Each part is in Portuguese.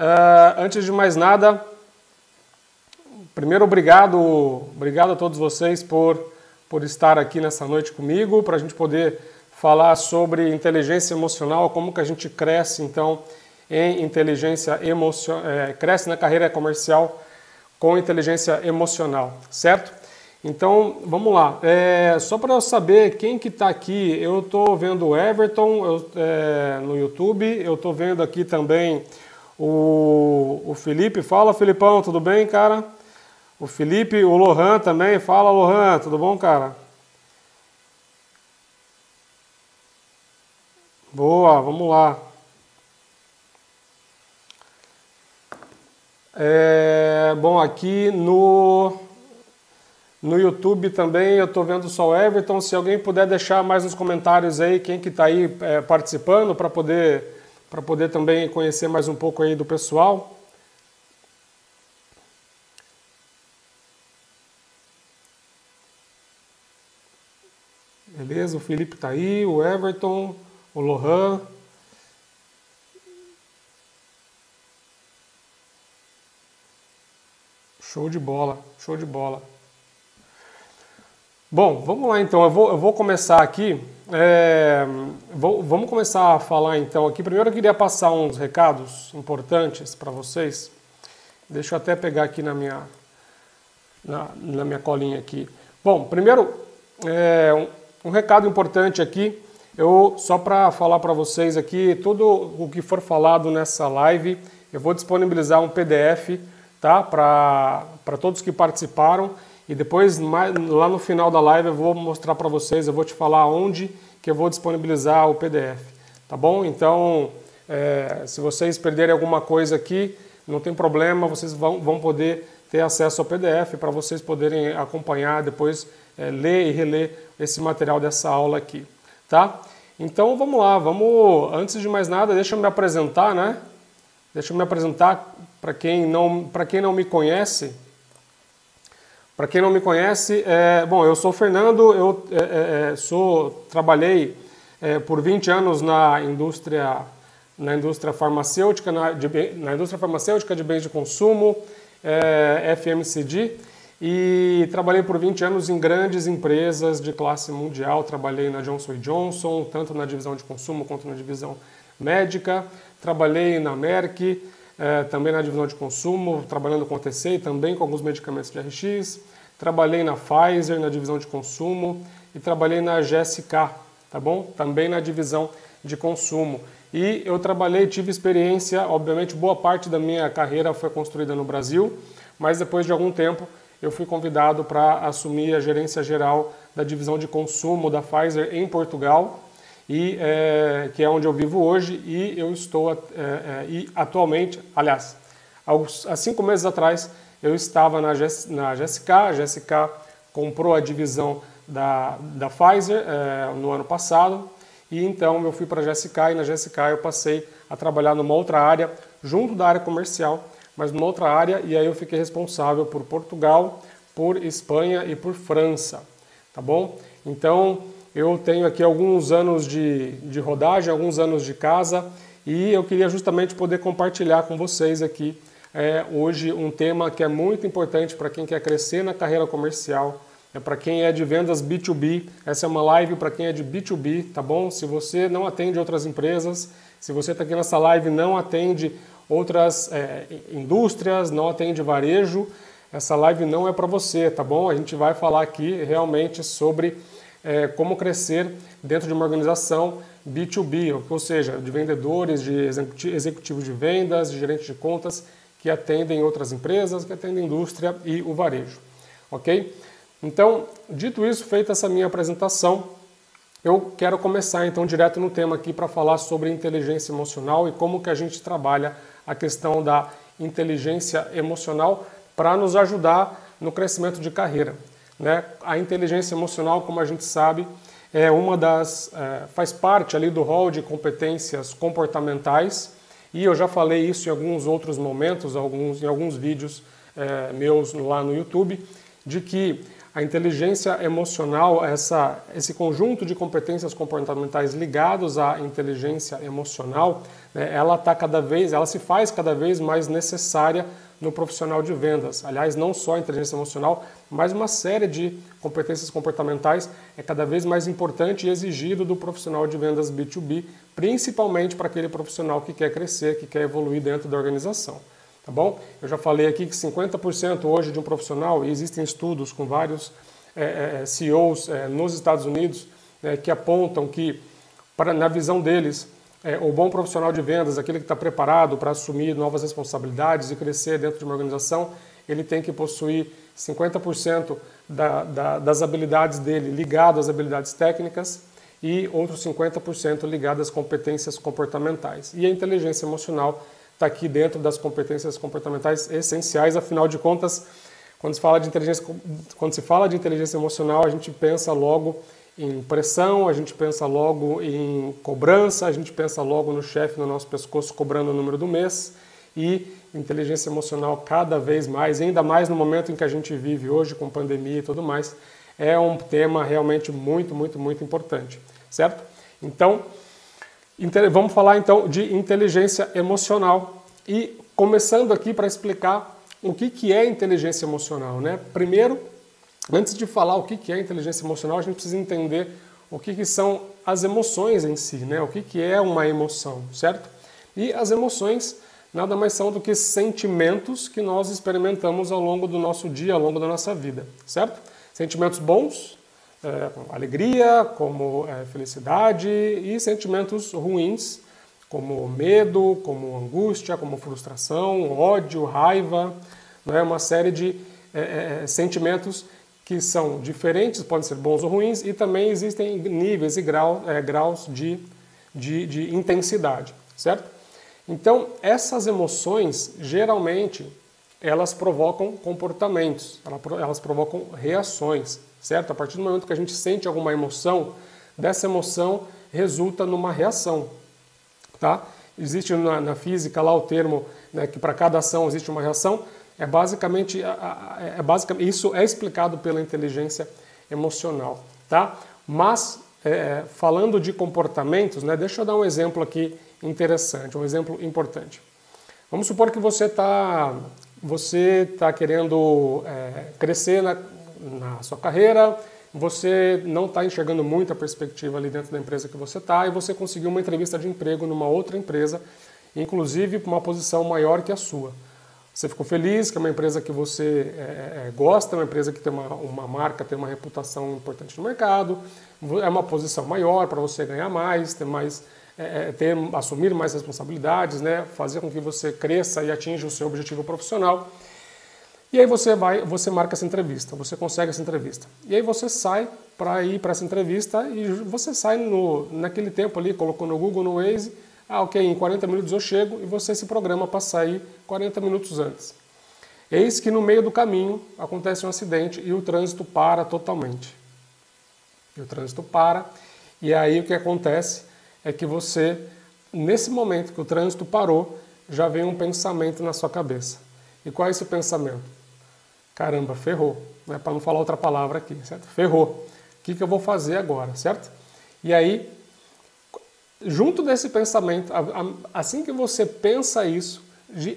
Uh, antes de mais nada, primeiro obrigado, obrigado a todos vocês por, por estar aqui nessa noite comigo, para a gente poder falar sobre inteligência emocional, como que a gente cresce então em inteligência emocional, é, cresce na carreira comercial com inteligência emocional, certo? Então, vamos lá. É, só para eu saber quem que está aqui, eu estou vendo o Everton eu, é, no YouTube, eu estou vendo aqui também o, o Felipe. Fala, Filipão, tudo bem, cara? O Felipe, o Lohan também. Fala, Lohan, tudo bom, cara? Boa, vamos lá. É, bom, aqui no, no YouTube também eu estou vendo só o Everton. Se alguém puder deixar mais nos comentários aí quem que está aí é, participando para poder, para poder também conhecer mais um pouco aí do pessoal. Beleza, o Felipe está aí, o Everton, o Lohan. Show de bola, show de bola. Bom, vamos lá então. Eu vou, eu vou começar aqui. É, vou, vamos começar a falar então aqui. Primeiro eu queria passar uns recados importantes para vocês. Deixa eu até pegar aqui na minha, na, na minha colinha aqui. Bom, primeiro, é, um, um recado importante aqui. Eu só para falar para vocês aqui, tudo o que for falado nessa live, eu vou disponibilizar um PDF tá? para todos que participaram. E depois, lá no final da live, eu vou mostrar para vocês, eu vou te falar onde que eu vou disponibilizar o PDF, tá bom? Então, é, se vocês perderem alguma coisa aqui, não tem problema, vocês vão, vão poder ter acesso ao PDF para vocês poderem acompanhar, depois é, ler e reler esse material dessa aula aqui, tá? Então, vamos lá, vamos, antes de mais nada, deixa eu me apresentar, né? Deixa eu me apresentar para quem não, para quem não me conhece. Para quem não me conhece, é, bom, eu sou Fernando, eu é, é, é sou, trabalhei é, por 20 anos na indústria, na indústria farmacêutica, na, de, na indústria farmacêutica de bens de consumo, é, FMCG, e trabalhei por 20 anos em grandes empresas de classe mundial. Trabalhei na Johnson Johnson, tanto na divisão de consumo quanto na divisão médica. Trabalhei na Merck, também na divisão de consumo, trabalhando com OTC e também com alguns medicamentos de RX. Trabalhei na Pfizer, na divisão de consumo, e trabalhei na GSK, tá bom? Também na divisão de consumo. E eu trabalhei, tive experiência, obviamente boa parte da minha carreira foi construída no Brasil, mas depois de algum tempo eu fui convidado para assumir a gerência geral da divisão de consumo da Pfizer em Portugal e é, que é onde eu vivo hoje e eu estou é, é, e atualmente, aliás, há cinco meses atrás eu estava na, na GSK, a GSK comprou a divisão da, da Pfizer é, no ano passado e então eu fui para a GSK e na GSK eu passei a trabalhar numa outra área, junto da área comercial, mas numa outra área e aí eu fiquei responsável por Portugal, por Espanha e por França, tá bom? Então eu tenho aqui alguns anos de, de rodagem, alguns anos de casa e eu queria justamente poder compartilhar com vocês aqui é, hoje um tema que é muito importante para quem quer crescer na carreira comercial, é para quem é de vendas B2B. Essa é uma live para quem é de B2B, tá bom? Se você não atende outras empresas, se você está aqui nessa live não atende outras é, indústrias, não atende varejo, essa live não é para você, tá bom? A gente vai falar aqui realmente sobre é, como crescer dentro de uma organização B2B, ou seja, de vendedores, de executivos de vendas, de gerentes de contas que atendem outras empresas, que atendem indústria e o varejo. Ok? Então, dito isso, feita essa minha apresentação, eu quero começar então direto no tema aqui para falar sobre inteligência emocional e como que a gente trabalha a questão da inteligência emocional para nos ajudar no crescimento de carreira. Né? A inteligência emocional, como a gente sabe, é uma das é, faz parte ali do rol de competências comportamentais e eu já falei isso em alguns outros momentos, alguns, em alguns vídeos é, meus lá no YouTube, de que a inteligência emocional, essa, esse conjunto de competências comportamentais ligados à inteligência emocional, né, ela tá cada vez, ela se faz cada vez mais necessária no profissional de vendas. Aliás, não só a inteligência emocional, mas uma série de competências comportamentais é cada vez mais importante e exigido do profissional de vendas B2B, principalmente para aquele profissional que quer crescer, que quer evoluir dentro da organização tá bom? Eu já falei aqui que 50% hoje de um profissional, e existem estudos com vários é, é, CEOs é, nos Estados Unidos né, que apontam que, para, na visão deles, é, o bom profissional de vendas, aquele que está preparado para assumir novas responsabilidades e crescer dentro de uma organização, ele tem que possuir 50% da, da, das habilidades dele ligado às habilidades técnicas e outros 50% ligado às competências comportamentais. E a inteligência emocional está aqui dentro das competências comportamentais essenciais, afinal de contas, quando se fala de inteligência, quando se fala de inteligência emocional, a gente pensa logo em pressão, a gente pensa logo em cobrança, a gente pensa logo no chefe no nosso pescoço cobrando o número do mês e inteligência emocional cada vez mais, ainda mais no momento em que a gente vive hoje com pandemia e tudo mais, é um tema realmente muito, muito, muito importante, certo? Então, Vamos falar então de inteligência emocional e começando aqui para explicar o que, que é inteligência emocional. Né? Primeiro, antes de falar o que, é inteligência emocional, a gente precisa entender o que, são as emoções em si, né? o que, é uma emoção, certo? E as emoções nada mais são do que sentimentos que nós experimentamos ao longo do nosso dia, ao longo da nossa vida, certo? Sentimentos bons, é, alegria, como é, felicidade e sentimentos ruins, como medo, como angústia, como frustração, ódio, raiva, não é uma série de é, sentimentos que são diferentes, podem ser bons ou ruins, e também existem níveis e grau, é, graus de, de, de intensidade, certo? Então, essas emoções, geralmente, elas provocam comportamentos, elas provocam reações certo? A partir do momento que a gente sente alguma emoção, dessa emoção resulta numa reação, tá? Existe na, na física lá o termo né, que para cada ação existe uma reação. É basicamente, é basicamente isso é explicado pela inteligência emocional, tá? Mas é, falando de comportamentos, né, deixa eu dar um exemplo aqui interessante, um exemplo importante. Vamos supor que você está você tá querendo é, crescer na, na sua carreira, você não está enxergando muita perspectiva ali dentro da empresa que você está e você conseguiu uma entrevista de emprego numa outra empresa, inclusive para uma posição maior que a sua. Você ficou feliz que é uma empresa que você é, é, é, gosta, uma empresa que tem uma, uma marca, tem uma reputação importante no mercado, é uma posição maior para você ganhar mais, ter mais é, é, ter, assumir mais responsabilidades, né, fazer com que você cresça e atinja o seu objetivo profissional. E aí você vai, você marca essa entrevista, você consegue essa entrevista. E aí você sai para ir para essa entrevista e você sai no, naquele tempo ali, colocou no Google, no Waze, ah, ok, em 40 minutos eu chego e você se programa para sair 40 minutos antes. Eis que no meio do caminho acontece um acidente e o trânsito para totalmente. E o trânsito para, e aí o que acontece é que você, nesse momento que o trânsito parou, já vem um pensamento na sua cabeça. E qual é esse pensamento? caramba, ferrou, né? para não falar outra palavra aqui, certo? Ferrou. O que, que eu vou fazer agora, certo? E aí, junto desse pensamento, assim que você pensa isso,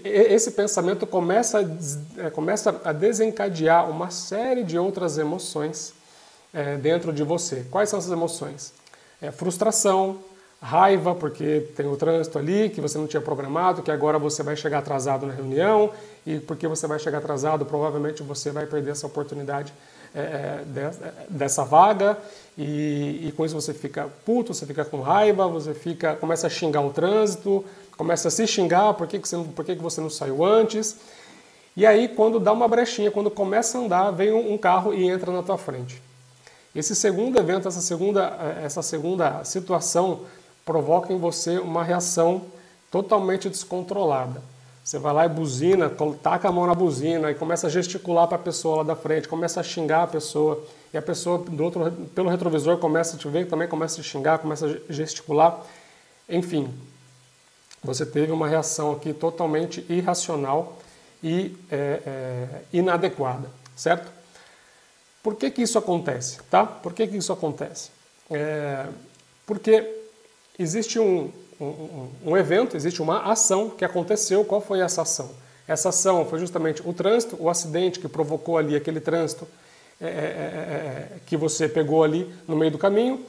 esse pensamento começa a, é, começa a desencadear uma série de outras emoções é, dentro de você. Quais são essas emoções? É, frustração, raiva porque tem o trânsito ali que você não tinha programado, que agora você vai chegar atrasado na reunião e porque você vai chegar atrasado, provavelmente você vai perder essa oportunidade é, é de, dessa vaga e, e, com isso você fica puto, você fica com raiva, você fica começa a xingar o trânsito, começa a se xingar, por que, que, você, por que, que você não saiu antes? E aí quando dá uma brechinha, quando começa a andar, vem um, um carro e entra na tua frente. Esse segundo evento, essa segunda, essa segunda situação provoca em você uma reação totalmente descontrolada. Você vai lá e buzina, taca a mão na buzina e começa a gesticular para a pessoa lá da frente, começa a xingar a pessoa, e a pessoa do outro, pelo retrovisor começa a te ver, também começa a xingar, começa a gesticular. Enfim, você teve uma reação aqui totalmente irracional e é, é, inadequada, certo? Por que, que isso acontece? Tá? Por que, que isso acontece? É, porque existe um, um, um evento, existe uma ação que aconteceu. Qual foi essa ação? Essa ação foi justamente o trânsito, o acidente que provocou ali aquele trânsito é, é, é, é que você pegou ali no meio do caminho.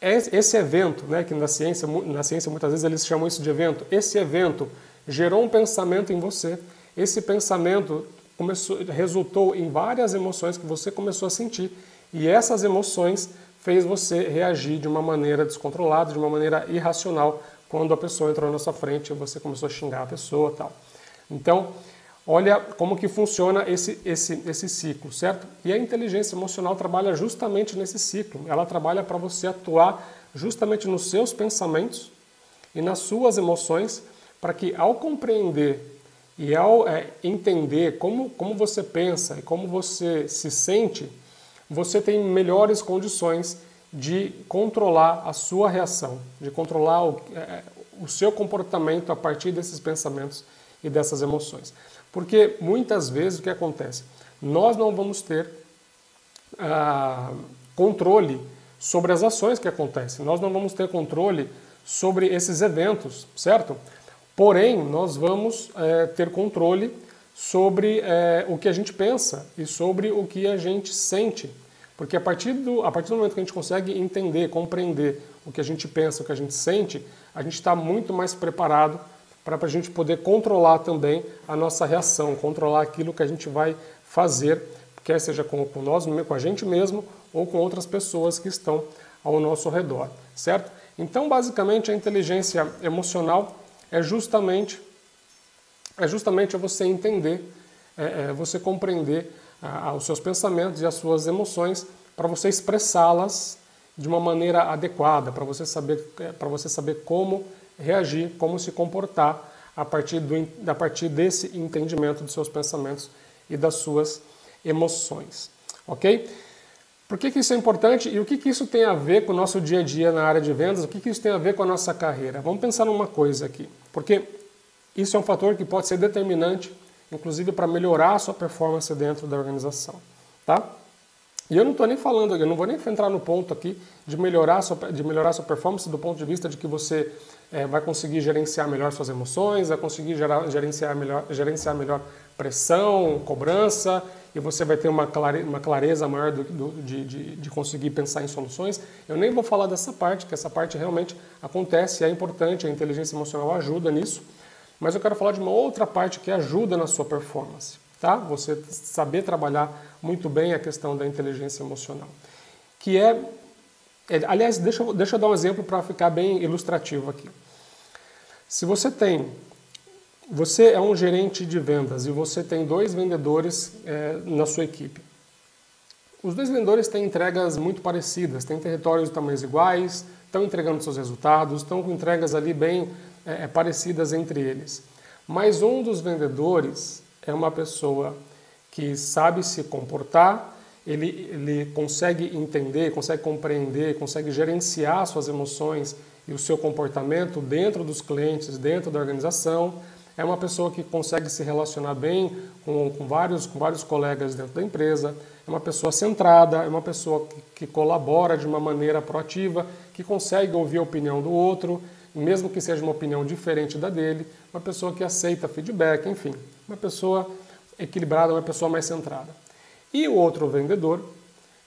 Esse evento, né, que na ciência, na ciência muitas vezes eles chamam isso de evento, esse evento gerou um pensamento em você. Esse pensamento começou, resultou em várias emoções que você começou a sentir e essas emoções fez você reagir de uma maneira descontrolada, de uma maneira irracional quando a pessoa entrou na sua frente e você começou a xingar a pessoa, tal. Então, olha como que funciona esse, esse, esse ciclo, certo? E a inteligência emocional trabalha justamente nesse ciclo. Ela trabalha para você atuar justamente nos seus pensamentos e nas suas emoções, para que ao compreender e ao é, entender como, como você pensa e como você se sente, você tem melhores condições de controlar a sua reação, de controlar o, é, o seu comportamento a partir desses pensamentos e dessas emoções. Porque muitas vezes o que acontece? Nós não vamos ter ah, controle sobre as ações que acontecem, nós não vamos ter controle sobre esses eventos, certo? Porém, nós vamos é, ter controle sobre é, o que a gente pensa e sobre o que a gente sente. Porque a partir, do, a partir do momento que a gente consegue entender, compreender o que a gente pensa, o que a gente sente, a gente está muito mais preparado para a gente poder controlar também a nossa reação, controlar aquilo que a gente vai fazer, quer seja com, com nós, com a gente mesmo ou com outras pessoas que estão ao nosso redor, certo? Então, basicamente, a inteligência emocional é justamente é justamente você entender, é, é você compreender a, a, os seus pensamentos e as suas emoções para você expressá-las de uma maneira adequada, para você saber é, para você saber como reagir, como se comportar a partir do a partir desse entendimento dos seus pensamentos e das suas emoções, ok? Por que, que, isso é importante e o que, que, isso tem a ver com o nosso dia a dia na área de vendas? O que, que isso tem a ver com a nossa carreira? Vamos pensar numa coisa aqui, porque isso é um fator que pode ser determinante, inclusive para melhorar a sua performance dentro da organização, tá? E eu não estou nem falando, eu não vou nem entrar no ponto aqui de melhorar sua, de melhorar sua performance do ponto de vista de que você é, vai conseguir gerenciar melhor suas emoções, vai conseguir gerar, gerenciar, melhor, gerenciar melhor pressão, cobrança, e você vai ter uma, clare, uma clareza maior do, do, de, de, de, conseguir pensar em soluções. Eu nem vou falar dessa parte, que essa parte realmente acontece, é importante, a inteligência emocional ajuda nisso, mas eu quero falar de uma outra parte que ajuda na sua performance, tá? Você saber trabalhar muito bem a questão da inteligência emocional, que é, é aliás, deixa, deixa eu dar um exemplo para ficar bem ilustrativo aqui. Se você tem você é um gerente de vendas e você tem dois vendedores é, na sua equipe. Os dois vendedores têm entregas muito parecidas, têm territórios de tamanhos iguais, estão entregando seus resultados, estão com entregas ali bem é, é, parecidas entre eles. Mas um dos vendedores é uma pessoa que sabe se comportar, ele, ele consegue entender, consegue compreender, consegue gerenciar suas emoções e o seu comportamento dentro dos clientes, dentro da organização é uma pessoa que consegue se relacionar bem com, com, vários, com vários colegas dentro da empresa, é uma pessoa centrada, é uma pessoa que, que colabora de uma maneira proativa, que consegue ouvir a opinião do outro, mesmo que seja uma opinião diferente da dele, uma pessoa que aceita feedback, enfim, uma pessoa equilibrada, uma pessoa mais centrada. E o outro vendedor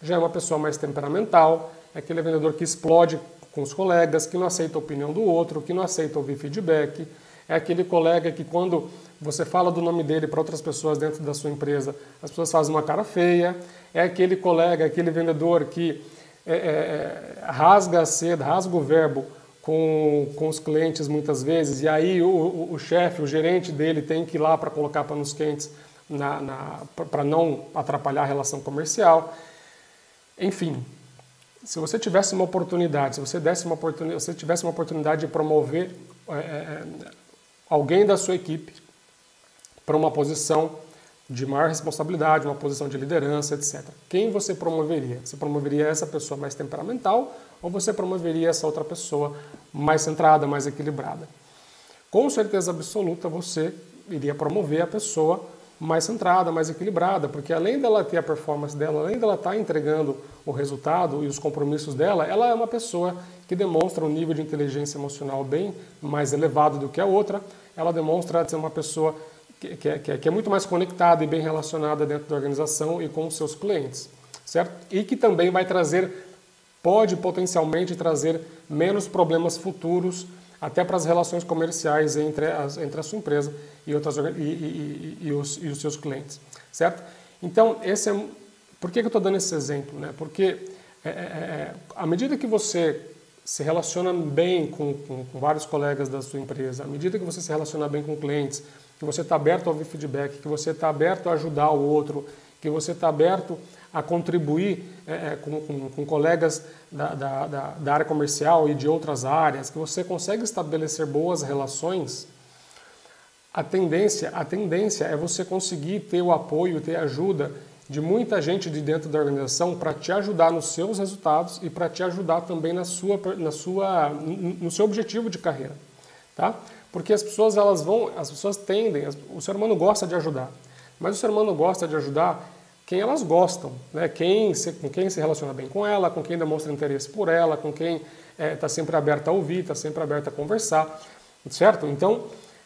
já é uma pessoa mais temperamental, é aquele vendedor que explode com os colegas, que não aceita a opinião do outro, que não aceita ouvir feedback, é aquele colega que quando você fala do nome dele para outras pessoas dentro da sua empresa, as pessoas fazem uma cara feia, é aquele colega, aquele vendedor que é, é, é, rasga a seda, rasga o verbo com, com os clientes muitas vezes, e aí o, o, o chefe, o gerente dele tem que ir lá para colocar panos quentes para não atrapalhar a relação comercial. Enfim, se você tivesse uma oportunidade, se você desse uma oportunidade, se tivesse uma oportunidade de promover é, é alguém da sua equipe para uma posição de maior responsabilidade, uma posição de liderança, etc. Quem você promoveria? Você promoveria essa pessoa mais temperamental ou você promoveria essa outra pessoa mais centrada, mais equilibrada? Com certeza absoluta você iria promover a pessoa mais centrada, mais equilibrada, porque além dela ter a performance dela, além dela estar tá entregando o resultado e os compromissos dela, ela é uma pessoa que demonstra um nível de inteligência emocional bem mais elevado do que a outra, ela demonstra ser uma pessoa que, que, é, que é muito mais conectada e bem relacionada dentro da organização e com os seus clientes, certo? E que também vai trazer, pode potencialmente trazer menos problemas futuros até para as relações comerciais entre, as, entre a sua empresa e, outras, e, e, e, os, e os seus clientes, certo? Então, esse é, por que, que eu estou dando esse exemplo? Né? Porque é, é, é, à medida que você se relaciona bem com, com, com, vários colegas da sua empresa, à medida que você se relaciona bem com clientes, que você está aberto a ouvir feedback, que você está aberto a ajudar o outro, que você está aberto a contribuir é, é, com, com, com, colegas da, da, da, área comercial e de outras áreas, que você consegue estabelecer boas relações, a tendência, a tendência é você conseguir ter o apoio, ter a ajuda de muita gente de dentro da organização para te ajudar nos seus resultados e para te ajudar também na sua, na sua, no seu objetivo de carreira, tá? Porque as pessoas elas vão, as pessoas tendem, o ser humano gosta de ajudar, mas o ser humano gosta de ajudar quem elas gostam, né? quem se, com quem se relaciona bem com ela, com quem demonstra interesse por ela, com quem está é, tá sempre aberto a ouvir, está sempre aberto a conversar, certo? Então,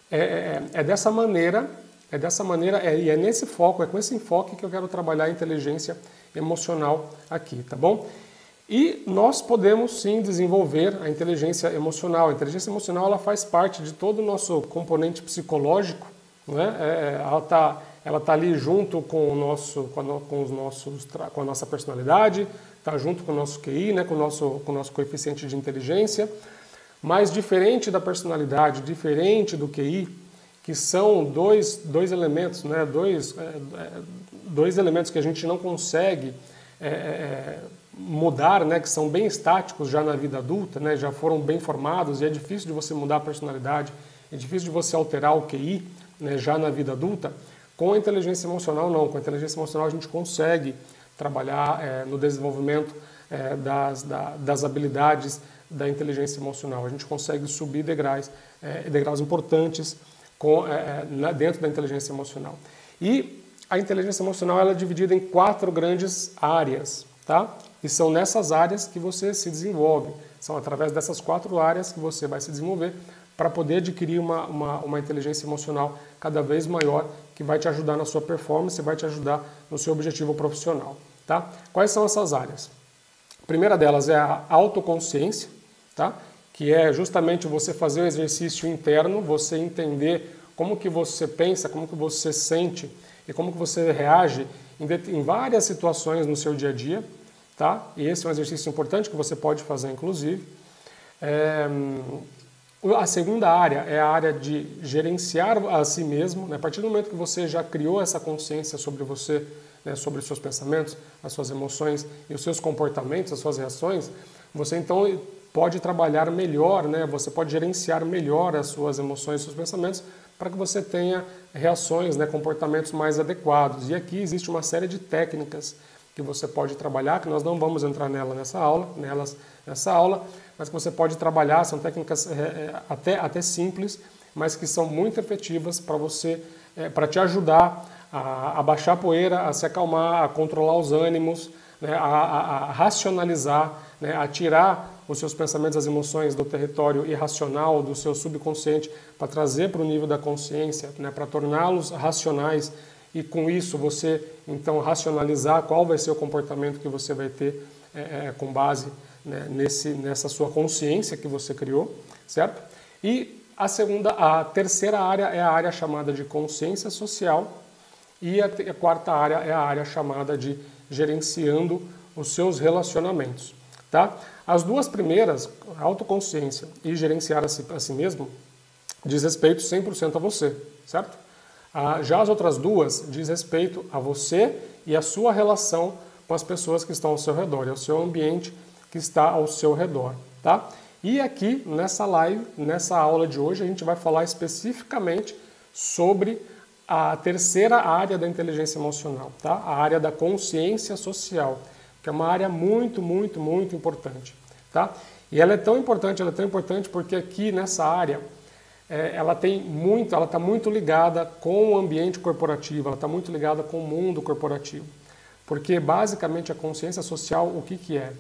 é, é, é dessa maneira, é dessa maneira, é, e é nesse foco, é com esse enfoque que eu quero trabalhar a inteligência emocional aqui, tá bom? E nós podemos sim desenvolver a inteligência emocional. A inteligência emocional ela faz parte de todo o nosso componente psicológico, né? É, é ela está ela está ali junto com o nosso, com, a, os nossos, com a nossa personalidade, está junto com o nosso QI, né, com, o nosso, com o nosso coeficiente de inteligência, mas diferente da personalidade, diferente do QI, que são dois, dois elementos, né, dois, é, é, dois elementos que a gente não consegue é, é, mudar, né, que são bem estáticos já na vida adulta, né, já foram bem formados e é difícil de você mudar a personalidade, é difícil de você alterar o QI né, já na vida adulta. Com a inteligência emocional, não. Com a inteligência emocional, a gente consegue trabalhar é, no desenvolvimento é, das, da, das habilidades da inteligência emocional. A gente consegue subir degraus, é, degraus importantes com, é, é, na, dentro da inteligência emocional. E a inteligência emocional ela é dividida em quatro grandes áreas, tá? E são nessas áreas que você se desenvolve. São através dessas quatro áreas que você vai se desenvolver para poder adquirir uma, uma, uma, inteligência emocional cada vez maior que vai te ajudar na sua performance vai te ajudar no seu objetivo profissional. Tá? Quais são essas áreas? A primeira delas é a autoconsciência, tá? que é justamente você fazer um exercício interno, você entender como que você pensa, como que você sente e como que você reage em, em várias situações no seu dia a dia. Tá? E esse é um exercício importante que você pode fazer, inclusive. É, a segunda área é a área de gerenciar a si mesmo. Né? A partir do momento que você já criou essa consciência sobre você, né? sobre os seus pensamentos, as suas emoções e os seus comportamentos, as suas reações, você então pode trabalhar melhor, né? você pode gerenciar melhor as suas emoções e seus pensamentos para que você tenha reações, né? comportamentos mais adequados. E aqui existe uma série de técnicas que você pode trabalhar, que nós não vamos entrar nela nessa aula, nelas nessa aula, mas que você pode trabalhar, são técnicas é, é, até, até simples, mas que são muito efetivas para você, é, para te ajudar a, a, baixar a poeira, a se acalmar, a controlar os ânimos, né, a, a, a, racionalizar, né, a tirar os seus pensamentos, as emoções do território irracional, do seu subconsciente, para trazer para o nível da consciência, né, para torná-los racionais. E com isso você então racionalizar qual vai ser o comportamento que você vai ter é, é, com base né, nesse, nessa sua consciência que você criou, certo? E a segunda, a terceira área é a área chamada de consciência social e a, a quarta área é a área chamada de gerenciando os seus relacionamentos, tá? As duas primeiras, autoconsciência e gerenciar a si, a si mesmo, diz respeito 100% a você, certo? Ah, já as outras duas diz respeito a você e a sua relação com as pessoas que estão ao seu redor, ao seu ambiente que está ao seu redor, tá? E aqui nessa live, nessa aula de hoje, a gente vai falar especificamente sobre a terceira área da inteligência emocional, tá? A área da consciência social, que é uma área muito, muito, muito importante, tá? E ela é tão importante, ela é tão importante porque aqui nessa área é, ela tem muito, ela está muito ligada com o ambiente corporativo, ela está muito ligada com o mundo corporativo. Porque basicamente a consciência social, o que, que é?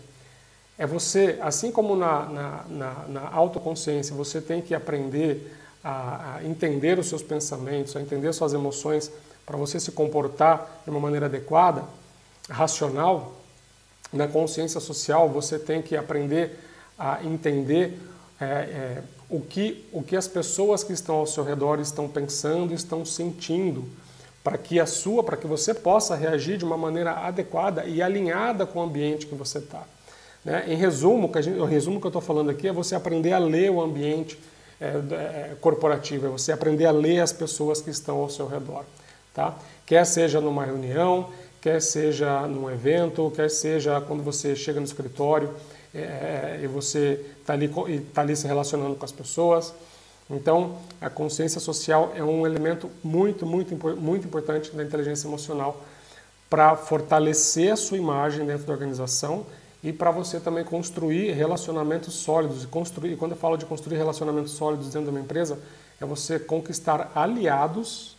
É você, assim como na, na, na, na autoconsciência, você tem que aprender a, a, entender os seus pensamentos, a entender suas emoções, para você se comportar de uma maneira adequada, racional. Na consciência social, você tem que aprender a entender é, é, o, que, o que as pessoas que estão ao seu redor estão pensando, estão sentindo, para que a sua, para que você possa reagir de uma maneira adequada e alinhada com o ambiente que você está. Né? Em resumo, que gente, o resumo que eu estou falando aqui é você aprender a ler o ambiente é, é, corporativo, é você aprender a ler as pessoas que estão ao seu redor. Tá? Quer seja numa reunião, quer seja num evento, quer seja quando você chega no escritório é, é e você está ali, tá ali se relacionando com as pessoas. Então, a consciência social é um elemento muito, muito, muito importante da inteligência emocional para fortalecer a sua imagem dentro da organização e para você também construir relacionamentos sólidos. E construir, quando eu falo de construir relacionamentos sólidos dentro de uma empresa, é você conquistar aliados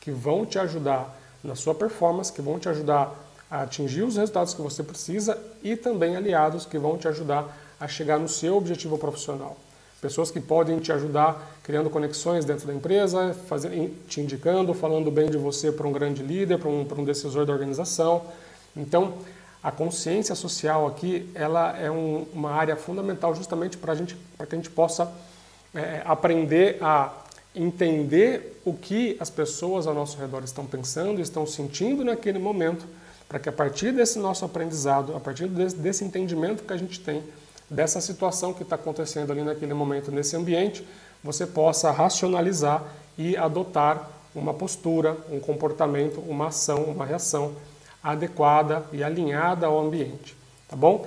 que vão te ajudar na sua performance, que vão te ajudar a atingir os resultados que você precisa e também aliados que vão te ajudar a chegar no seu objetivo profissional. Pessoas que podem te ajudar criando conexões dentro da empresa, fazer, te indicando, falando bem de você para um grande líder, para um, para um decisor da organização. Então, a consciência social aqui, ela é um, uma área fundamental justamente para gente, que a gente possa é, aprender a entender o que as pessoas ao nosso redor estão pensando, estão sentindo naquele momento, para que a partir desse nosso aprendizado, a partir desse, desse entendimento que a gente tem dessa situação que está acontecendo ali naquele momento, nesse ambiente, você possa racionalizar e adotar uma postura, um comportamento, uma ação, uma reação adequada e alinhada ao ambiente, tá bom?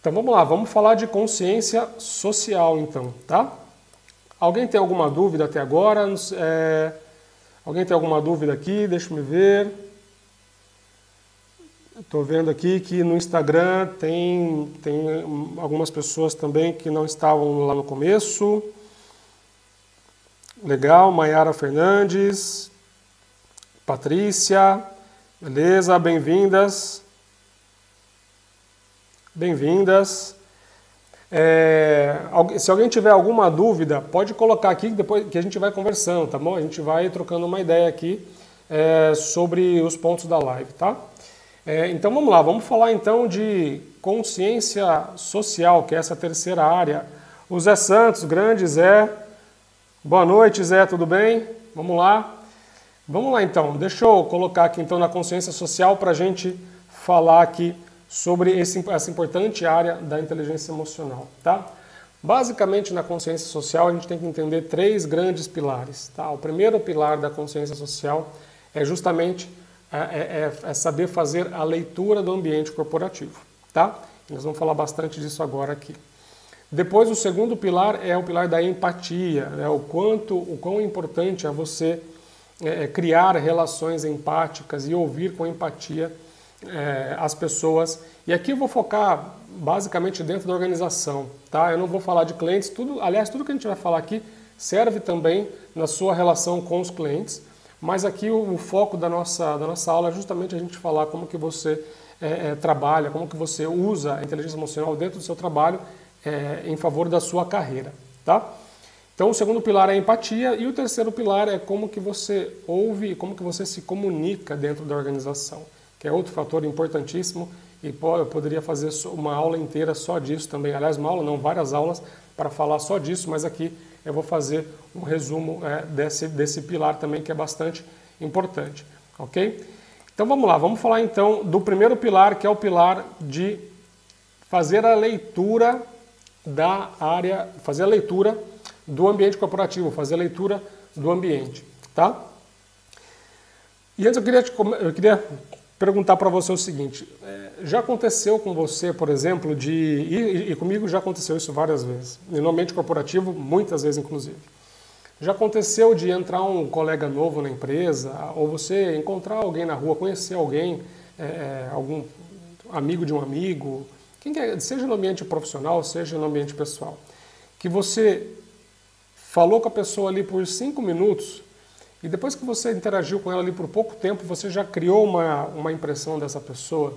Então vamos lá, vamos falar de consciência social então, tá? Alguém tem alguma dúvida até agora? É... Alguém tem alguma dúvida aqui? Deixa eu ver. Estou vendo aqui que no Instagram tem, tem algumas pessoas também que não estavam lá no começo. Legal, Maiara Fernandes, Patrícia, Beleza, bem-vindas. Bem-vindas. É, se alguém tiver alguma dúvida, pode colocar aqui depois que a gente vai conversando, tá bom? A gente vai trocando uma ideia aqui é, sobre os pontos da live, tá? É, então vamos lá, vamos falar então de consciência social, que é essa terceira área. O Zé Santos, grande Zé. Boa noite, Zé, tudo bem? Vamos lá. Vamos lá então, deixa eu colocar aqui então na consciência social para a gente falar aqui sobre esse, essa importante área da inteligência emocional, tá? Basicamente na consciência social a gente tem que entender três grandes pilares, tá? O primeiro pilar da consciência social é justamente é, é, é, é saber fazer a leitura do ambiente corporativo, tá? Nós vamos falar bastante disso agora aqui. Depois o segundo pilar é o pilar da empatia, né? o quanto, o quão importante é você é, é, criar relações empáticas e ouvir com empatia é, as pessoas. E aqui eu vou focar basicamente dentro da organização, tá? Eu não vou falar de clientes, tudo, aliás, tudo que a gente vai falar aqui serve também na sua relação com os clientes, mas aqui o, o foco da nossa, da nossa aula é justamente a gente falar como que você é, é, trabalha, como que você usa a inteligência emocional dentro do seu trabalho é, em favor da sua carreira, tá? Então o segundo pilar é a empatia e o terceiro pilar é como que você ouve e como que você se comunica dentro da organização, que é outro fator importantíssimo e eu poderia fazer uma aula inteira só disso também. Aliás, uma aula não, várias aulas para falar só disso, mas aqui eu vou fazer um resumo é, desse, desse pilar também que é bastante importante, ok? Então vamos lá, vamos falar então do primeiro pilar que é o pilar de fazer a leitura da área, fazer a leitura do ambiente corporativo, fazer a leitura do ambiente, tá? E antes eu queria, te, eu queria perguntar para você o seguinte: é, já aconteceu com você, por exemplo, de e, e, comigo já aconteceu isso várias vezes, e no ambiente corporativo muitas vezes inclusive. Já aconteceu de entrar um colega novo na empresa, ou você encontrar alguém na rua, conhecer alguém, é, é algum amigo de um amigo, quem quer, seja no ambiente profissional, seja no ambiente pessoal, que você falou com a pessoa ali por cinco minutos e depois que você interagiu com ela ali por pouco tempo, você já criou uma, uma impressão dessa pessoa,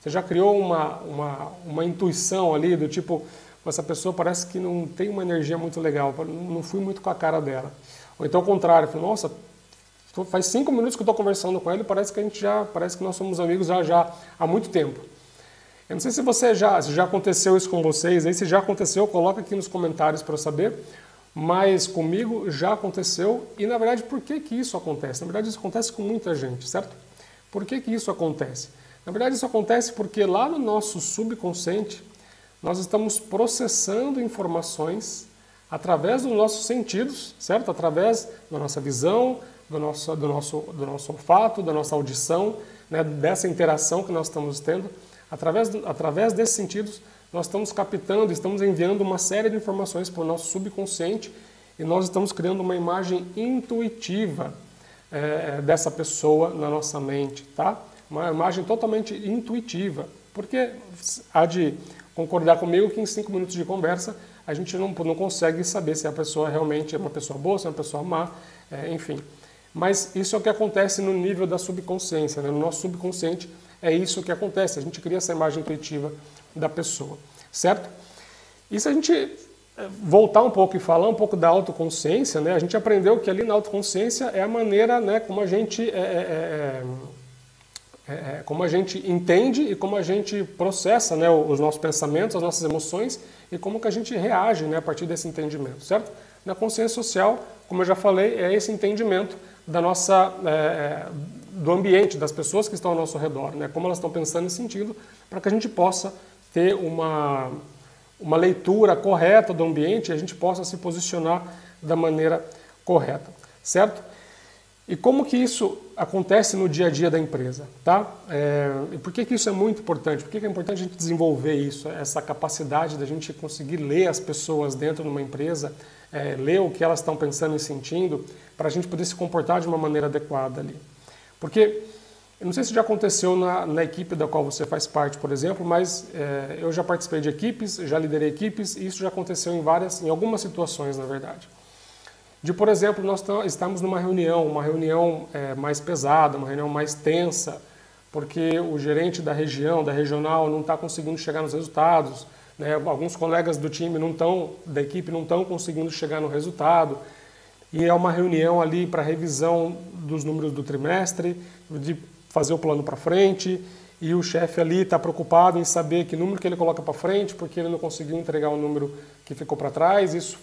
você já criou uma, uma, uma intuição ali do tipo, essa pessoa parece que não tem uma energia muito legal, não fui muito com a cara dela. Ou então ao contrário, falei, nossa, faz cinco minutos que eu estou conversando com ele, parece que a gente já, parece que nós somos amigos já, já há muito tempo. Eu não sei se você já, se já aconteceu isso com vocês, aí se já aconteceu, coloca aqui nos comentários para saber. Mas comigo já aconteceu e na verdade por que que isso acontece? Na verdade isso acontece com muita gente, certo? Por que que isso acontece? Na verdade isso acontece porque lá no nosso subconsciente nós estamos processando informações através dos nossos sentidos, certo? Através da nossa visão, do nosso, do nosso, do nosso olfato, da nossa audição, né? dessa interação que nós estamos tendo. Através, através desses sentidos, nós estamos captando, estamos enviando uma série de informações para o nosso subconsciente e nós estamos criando uma imagem intuitiva é, dessa pessoa na nossa mente, tá? Uma imagem totalmente intuitiva, porque há de concordar comigo que em cinco minutos de conversa a gente não, não consegue saber se a pessoa realmente é uma pessoa boa, se é uma pessoa má, é, enfim. Mas isso é o que acontece no nível da subconsciência, né? no nosso subconsciente é isso que acontece, a gente cria essa imagem intuitiva da pessoa, certo? E se a gente eh, voltar um pouco e falar um pouco da autoconsciência, né, a gente aprendeu que ali na autoconsciência é a maneira né, como a gente é, é, é, como a gente entende e como a gente processa né, os nossos pensamentos, as nossas emoções e como que a gente reage né, a partir desse entendimento, certo? Na consciência social, como eu já falei, é esse entendimento da nossa é, do ambiente, das pessoas que estão ao nosso redor, né? como elas estão pensando e sentindo, para que a gente possa ter uma, uma leitura correta do ambiente e a gente possa se posicionar da maneira correta, certo? E como que isso acontece no dia a dia da empresa, tá? É, e por que, que isso é muito importante? Por que, que é importante a gente desenvolver isso, essa capacidade da gente conseguir ler as pessoas dentro de uma empresa, é, ler o que elas estão pensando e sentindo, para a gente poder se comportar de uma maneira adequada ali. Porque eu não sei se já aconteceu na, na, equipe da qual você faz parte, por exemplo, mas é, eu já participei de equipes, já liderei equipes e isso já aconteceu em várias, em algumas situações, na verdade. De, por exemplo, nós estamos numa reunião, uma reunião é, mais pesada, uma reunião mais tensa, porque o gerente da região, da regional, não está conseguindo chegar nos resultados, né? alguns colegas do time não estão, da equipe não estão conseguindo chegar no resultado, e é uma reunião ali para revisão dos números do trimestre, de fazer o plano para frente e o chefe ali está preocupado em saber que número que ele coloca para frente porque ele não conseguiu entregar o número que ficou para trás. Isso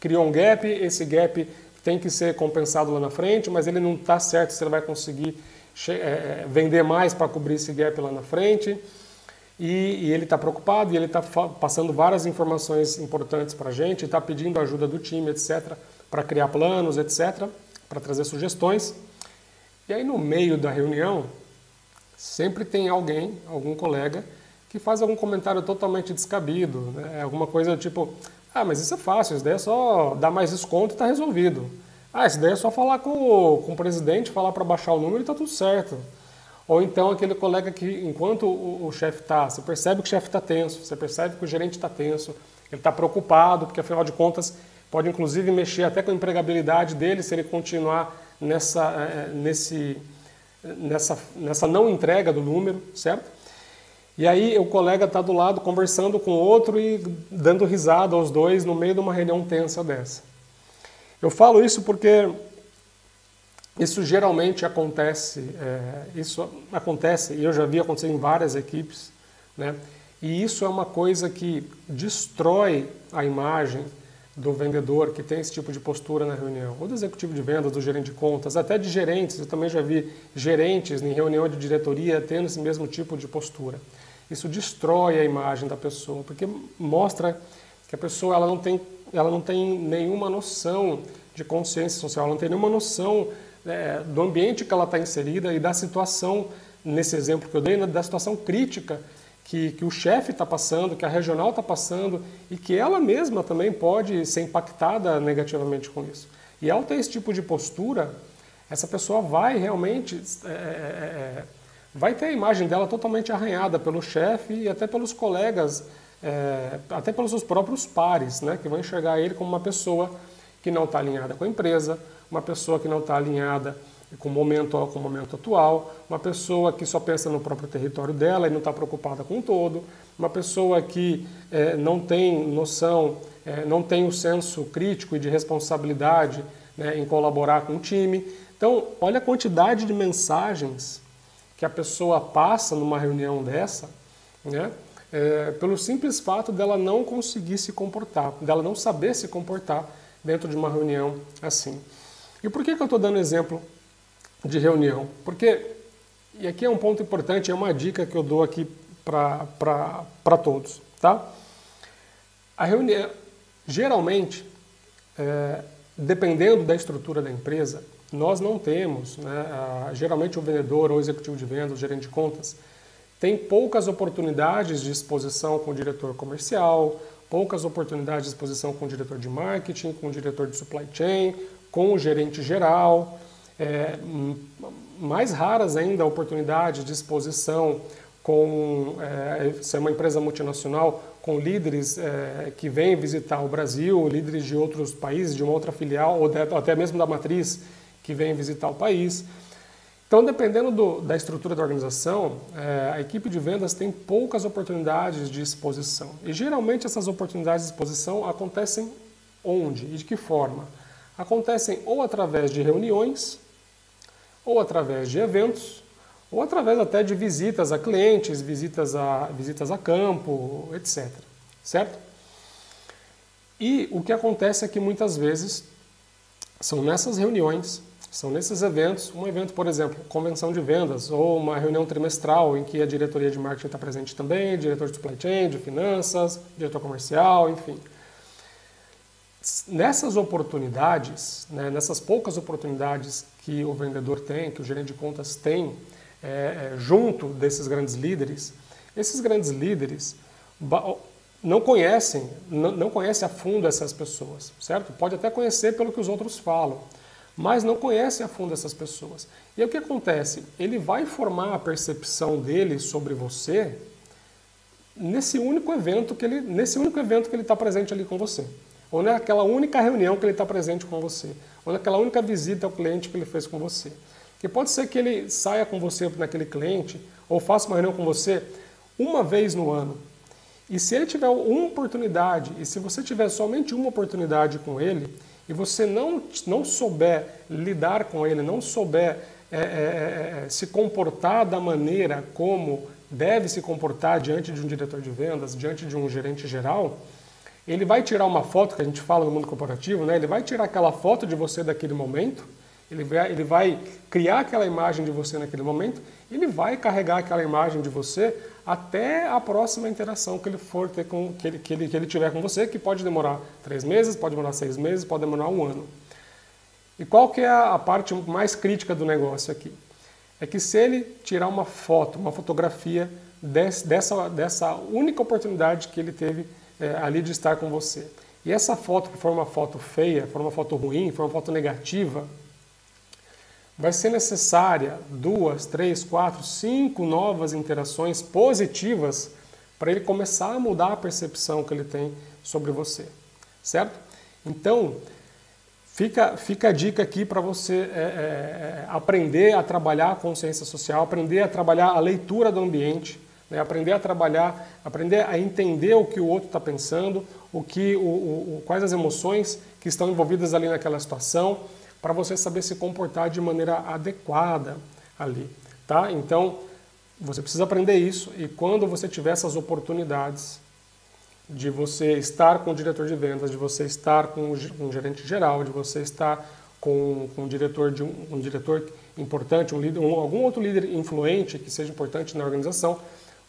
criou um gap, esse gap tem que ser compensado lá na frente, mas ele não está certo se ele vai conseguir é, vender mais para cobrir esse gap lá na frente. E, e ele está preocupado e ele está passando várias informações importantes para a gente, está pedindo ajuda do time, etc., para criar planos, etc., para trazer sugestões. E aí no meio da reunião, sempre tem alguém, algum colega, que faz algum comentário totalmente descabido, né? alguma coisa tipo, ah, mas isso é fácil, isso daí é só dar mais desconto e está resolvido. Ah, isso daí é só falar com o, com o presidente, falar para baixar o número e está tudo certo. Ou então aquele colega que, enquanto o, o chefe está, você percebe que o chefe está tenso, você percebe que o gerente está tenso, ele está preocupado, porque afinal de contas pode inclusive mexer até com a empregabilidade dele se ele continuar nessa, é, nesse, nessa, nessa não entrega do número, certo? E aí o colega está do lado conversando com outro e dando risada aos dois no meio de uma reunião tensa dessa. Eu falo isso porque isso geralmente acontece, é, isso acontece, e eu já vi acontecer em várias equipes, né? E isso é uma coisa que destrói a imagem do vendedor que tem esse tipo de postura na reunião, ou do executivo de vendas, do gerente de contas, até de gerentes. Eu também já vi gerentes em reunião de diretoria tendo esse mesmo tipo de postura. Isso destrói a imagem da pessoa, porque mostra que a pessoa ela não tem, ela não tem nenhuma noção de consciência social, ela não tem nenhuma noção é, do ambiente que ela está inserida e da situação, nesse exemplo que eu dei, né, da situação crítica que, que o chefe está passando, que a regional está passando e que ela mesma também pode ser impactada negativamente com isso. E ao ter esse tipo de postura, essa pessoa vai realmente é, é, é, é vai ter a imagem dela totalmente arranhada pelo chefe e até pelos colegas, é, até pelos seus próprios pares, né, que vão enxergar ele como uma pessoa que que não está alinhada com a empresa, uma pessoa que não está alinhada com o momento, com o momento atual, uma pessoa que só pensa no próprio território dela e não está preocupada com o todo, uma pessoa que é, não tem noção, é, não tem o senso crítico e de responsabilidade né, em colaborar com o time. Então, olha a quantidade de mensagens que a pessoa passa numa reunião dessa, né, é, pelo simples fato dela não conseguir se comportar, dela não saber se comportar dentro de uma reunião assim. E por que, que eu estou dando exemplo de reunião. Porque, e aqui é um ponto importante, é uma dica que eu dou aqui para todos, tá? A reunião, geralmente, é, dependendo da estrutura da empresa, nós não temos, né, a, geralmente o vendedor ou executivo de vendas, o gerente de contas, tem poucas oportunidades de exposição com o diretor comercial, poucas oportunidades de exposição com o diretor de marketing, com o diretor de supply chain, com o gerente geral é, mais raras ainda oportunidades de exposição com é, ser uma empresa multinacional com líderes é, que vêm visitar o Brasil, líderes de outros países, de uma outra filial ou de, até mesmo da matriz que vêm visitar o país. Então, dependendo do, da estrutura da organização, é, a equipe de vendas tem poucas oportunidades de exposição. E geralmente essas oportunidades de exposição acontecem onde e de que forma? Acontecem ou através de reuniões, ou através de eventos, ou através até de visitas a clientes, visitas a, visitas a campo, etc. Certo? E o que acontece é que muitas vezes são nessas reuniões, são nesses eventos, um evento, por exemplo, convenção de vendas, ou uma reunião trimestral em que a diretoria de marketing está presente também, diretor de supply chain, de finanças, diretor comercial, enfim. Nessas oportunidades, né, nessas poucas oportunidades que o vendedor tem, que o gerente de contas tem, é, é, junto desses grandes líderes, esses grandes líderes não conhecem, não, conhecem a fundo essas pessoas, certo? Pode até conhecer pelo que os outros falam, mas não conhece a fundo essas pessoas. E aí o que acontece? Ele vai formar a percepção dele sobre você nesse único evento que ele, nesse único evento que ele está presente ali com você ou naquela única reunião que ele está presente com você, ou naquela única visita ao cliente que ele fez com você. Que pode ser que ele saia com você naquele cliente, ou faça uma reunião com você uma vez no ano. E se ele tiver uma oportunidade, e se você tiver somente uma oportunidade com ele, e você não, não souber lidar com ele, não souber é, é, é, é se comportar da maneira como deve se comportar diante de um diretor de vendas, diante de um gerente geral, ele vai tirar uma foto, que a gente fala no mundo corporativo, né? ele vai tirar aquela foto de você daquele momento, ele vai, ele vai criar aquela imagem de você naquele momento, ele vai carregar aquela imagem de você até a próxima interação que ele for ter com que ele, que ele, que ele tiver com você, que pode demorar três meses, pode demorar seis meses, pode demorar um ano. E qual que é a parte mais crítica do negócio aqui? É que se ele tirar uma foto, uma fotografia desse, dessa, dessa única oportunidade que ele teve é, ali de estar com você. E essa foto, que for uma foto feia, for uma foto ruim, for uma foto negativa, vai ser necessária duas, três, quatro, cinco novas interações positivas para ele começar a mudar a percepção que ele tem sobre você, certo? Então, fica, fica a dica aqui para você é, é, é, aprender a trabalhar a consciência social, aprender a trabalhar a leitura do ambiente, né? Aprender a trabalhar, aprender a entender o que o outro está pensando, o que, o, o, quais as emoções que estão envolvidas ali naquela situação, para você saber se comportar de maneira adequada ali. Tá? Então, você precisa aprender isso e quando você tiver essas oportunidades de você estar com o diretor de vendas, de você estar com um gerente geral, de você estar com, com um diretor de um, um diretor importante, um líder, um, algum outro líder influente que seja importante na organização,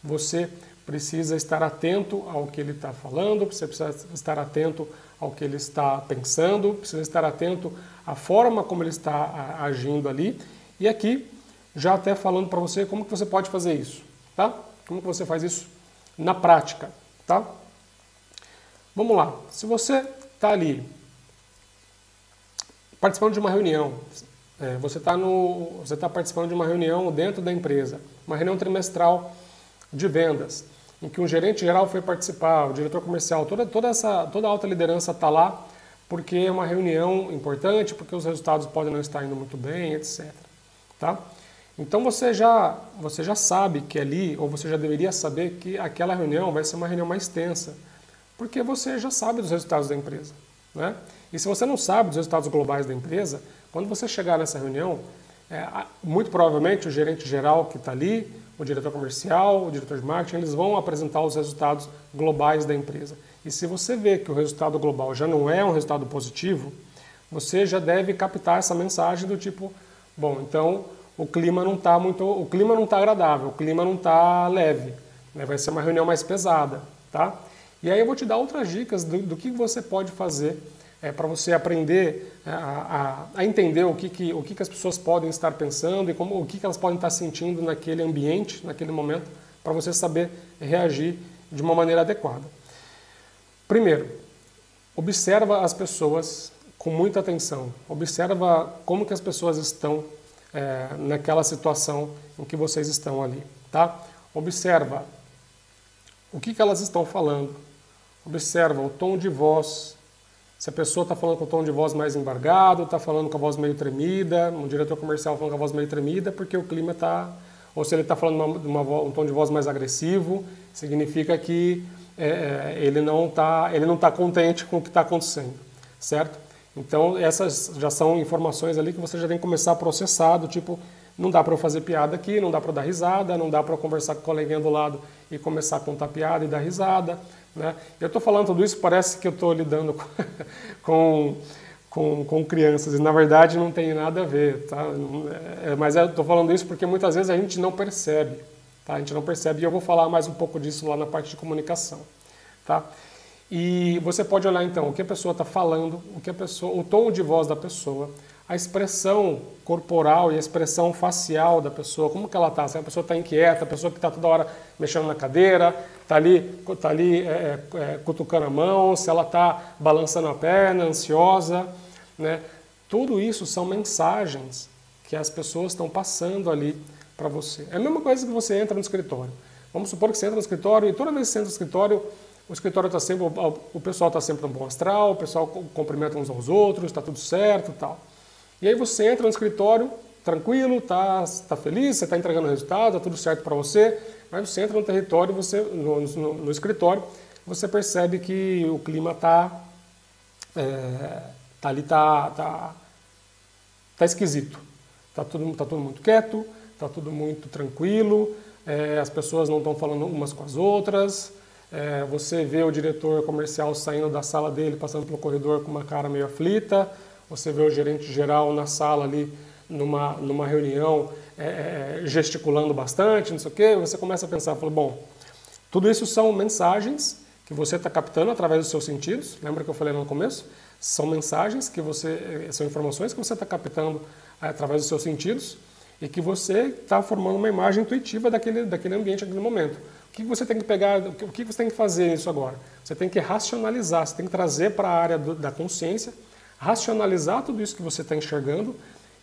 você precisa estar atento ao que ele está falando, você precisa estar atento ao que ele está pensando, precisa estar atento à forma como ele está agindo ali. E aqui, já até falando para você como que você pode fazer isso, tá? Como que você faz isso na prática, tá? Vamos lá. Se você está ali participando de uma reunião, é, você está tá participando de uma reunião dentro da empresa, uma reunião trimestral de vendas, em que um gerente geral foi participar, o diretor comercial, toda, toda, essa, toda a alta liderança está lá porque é uma reunião importante, porque os resultados podem não estar indo muito bem, etc. Tá? Então você já, você já sabe que ali, ou você já deveria saber que aquela reunião vai ser uma reunião mais tensa, porque você já sabe dos resultados da empresa. Né? E se você não sabe dos resultados globais da empresa, quando você chegar nessa reunião, é, muito provavelmente o gerente geral que está ali, o diretor comercial, o diretor de marketing, eles vão apresentar os resultados globais da empresa. E se você vê que o resultado global já não é um resultado positivo, você já deve captar essa mensagem do tipo, bom, então o clima não está muito, o clima não está agradável, o clima não está leve, né? vai ser uma reunião mais pesada, tá? E aí eu vou te dar outras dicas do, do que você pode fazer é, para você aprender é, a, a, a, entender o, que, que, o que, que as pessoas podem estar pensando e como, o que, que elas podem estar sentindo naquele ambiente, naquele momento, para você saber reagir de uma maneira adequada. Primeiro, observa as pessoas com muita atenção. Observa como que as pessoas estão é, naquela situação em que vocês estão ali, tá? Observa o que, que elas estão falando. Observa o tom de voz, se a pessoa está falando com o tom de voz mais embargado, está falando com a voz meio tremida, um diretor comercial falando com a voz meio tremida, porque o clima está. Ou se ele está falando uma, uma, um tom de voz mais agressivo, significa que é, é ele não está tá contente com o que está acontecendo, certo? Então essas já são informações ali que você já tem que começar a processar, do tipo, não dá para eu fazer piada aqui, não dá para dar risada, não dá para conversar com o coleguinha do lado e começar a contar piada e dar risada né? Eu estou falando tudo isso, parece que eu estou lidando com, com, com, crianças, e na verdade não tem nada a ver. Tá? É, mas eu estou falando isso porque muitas vezes a gente não percebe. Tá? A gente não percebe, e eu vou falar mais um pouco disso lá na parte de comunicação. Tá? E você pode olhar então o que a pessoa está falando, o que a pessoa, o tom de voz da pessoa, a expressão corporal e a expressão facial da pessoa, como que ela está? Se a pessoa está inquieta, a pessoa que está toda hora mexendo na cadeira, está ali, tá ali é, é, é, cutucando a mão, se ela está balançando a perna, ansiosa, né? Tudo isso são mensagens que as pessoas estão passando ali para você. É a mesma coisa que você entra no escritório. Vamos supor que você entra no escritório e toda vez que você entra no escritório, o escritório está sempre, o pessoal está sempre no bom astral, o pessoal cumprimenta uns aos outros, está tudo certo, tal. E aí você entra no escritório, tranquilo, está tá feliz, você está entregando o resultado, está tudo certo para você, mas você entra no território, você, no, no, no escritório, você percebe que o clima está é, tá ali, está tá, tá esquisito. Está tudo, tá tudo muito quieto, está tudo muito tranquilo, é, as pessoas não estão falando umas com as outras, é, você vê o diretor comercial saindo da sala dele, passando pelo corredor com uma cara meio aflita, você vê o gerente geral na sala ali, numa, numa reunião, é, é, gesticulando bastante, não sei o quê, você começa a pensar, fala, bom, tudo isso são mensagens que você está captando através dos seus sentidos, lembra que eu falei no começo? São mensagens que você, é, são informações que você está captando é, através dos seus sentidos e que você está formando uma imagem intuitiva daquele, daquele ambiente, naquele momento. O que você tem que pegar, o que você tem que fazer nisso agora? Você tem que racionalizar, você tem que trazer para a área do, da consciência racionalizar tudo isso que você está enxergando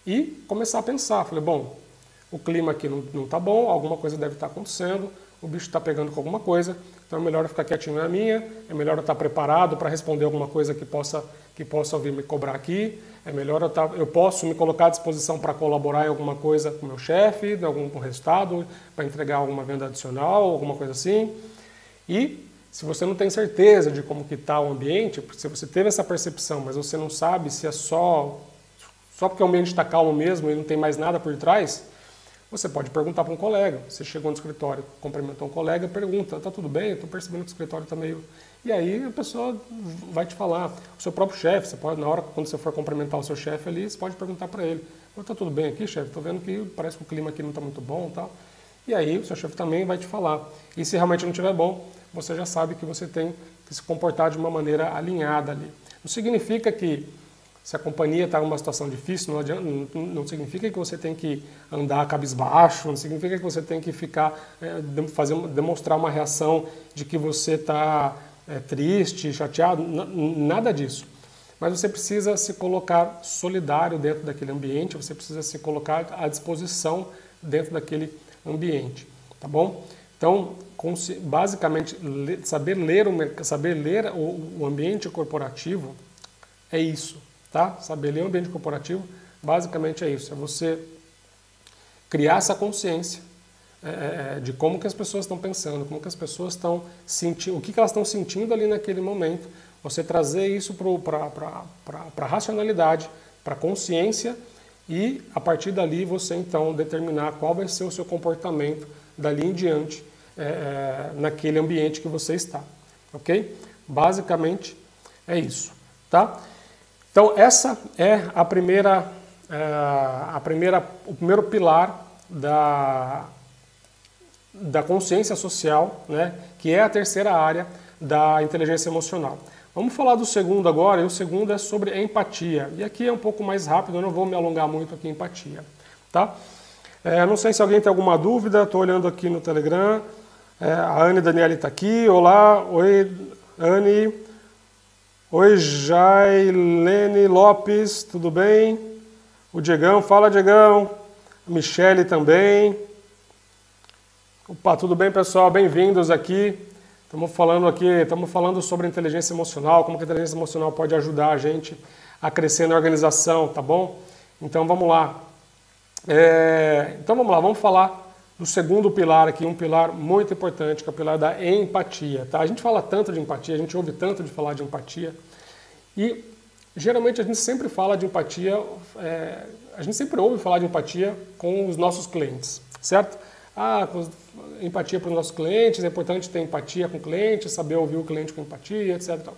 e começar a pensar. Falei, bom, o clima aqui não está bom, alguma coisa deve estar tá acontecendo, o bicho está pegando com alguma coisa, então é melhor eu ficar quietinho na minha, é melhor eu estar tá preparado para responder alguma coisa que possa, que possa vir me cobrar aqui, é melhor eu, tá, eu posso me colocar à disposição para colaborar em alguma coisa com o meu chefe, de algum resultado, para entregar alguma venda adicional, alguma coisa assim. E se você não tem certeza de como que está o ambiente, se você teve essa percepção, mas você não sabe se é só só porque o ambiente está calmo mesmo e não tem mais nada por trás, você pode perguntar para um colega. Você chegou no escritório, cumprimentou um colega, pergunta, tá tudo bem? Estou percebendo que o escritório está meio... E aí a pessoa vai te falar. O seu próprio chefe, você pode, na hora, quando você for cumprimentar o seu chefe ali, você pode perguntar para ele. Está tudo bem aqui, chefe? Estou vendo que parece que o clima aqui não está muito bom tal. E aí o seu chefe também vai te falar. E se realmente não estiver bom, você já sabe que você tem que se comportar de uma maneira alinhada ali. Não significa que se a companhia está em uma situação difícil, não, adianta, não, não, significa que você tem que andar cabisbaixo, não significa que você tem que ficar, é, fazer, demonstrar uma reação de que você está é, triste, chateado, nada disso. Mas você precisa se colocar solidário dentro daquele ambiente, você precisa se colocar à disposição dentro daquele ambiente, tá bom? Então, basicamente, saber ler, saber ler o, ambiente corporativo é isso, tá? Saber ler o ambiente corporativo basicamente é isso, é você criar essa consciência é, é, é, de como que as pessoas estão pensando, como que as pessoas estão sentindo, o que, que elas estão sentindo ali naquele momento, você trazer isso para a racionalidade, para a consciência e a partir dali você então determinar qual vai ser o seu comportamento dali em diante é, é naquele ambiente que você está, ok? Basicamente é isso, tá? Então essa é a primeira, é, a primeira, o primeiro pilar da da consciência social, né, que é a terceira área da inteligência emocional. Vamos falar do segundo agora, e o segundo é sobre empatia. E aqui é um pouco mais rápido, eu não vou me alongar muito aqui em empatia. Tá? É, não sei se alguém tem alguma dúvida, estou olhando aqui no Telegram. É, a Anne Daniele está aqui. Olá, oi Anne. Oi Jailene Lopes, tudo bem? O Diegão, fala Diegão. A Michele também. Opa, tudo bem pessoal? Bem-vindos aqui. Estamos falando aqui, estamos falando sobre inteligência emocional, como que a inteligência emocional pode ajudar a gente a crescer na organização, tá bom? Então vamos lá. É, então vamos lá, vamos falar do segundo pilar aqui, um pilar muito importante, que é o pilar da empatia. Tá? A gente fala tanto de empatia, a gente ouve tanto de falar de empatia e geralmente a gente sempre fala de empatia, é, a gente sempre ouve falar de empatia com os nossos clientes, certo? Ah, empatia para os nossos clientes, é importante ter empatia com o cliente, saber ouvir o cliente com empatia, etc.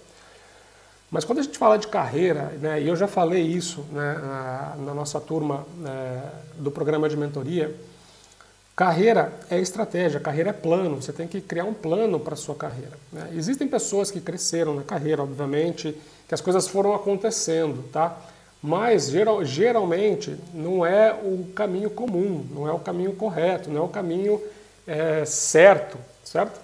Mas quando a gente fala de carreira, né, e eu já falei isso né, na, na, nossa turma né, do programa de mentoria, carreira é estratégia, carreira é plano, você tem que criar um plano para a sua carreira. Né? Existem pessoas que cresceram na carreira, obviamente, que as coisas foram acontecendo, tá? Mas geral, geralmente não é o caminho comum, não é o caminho correto, não é o caminho é, certo, certo?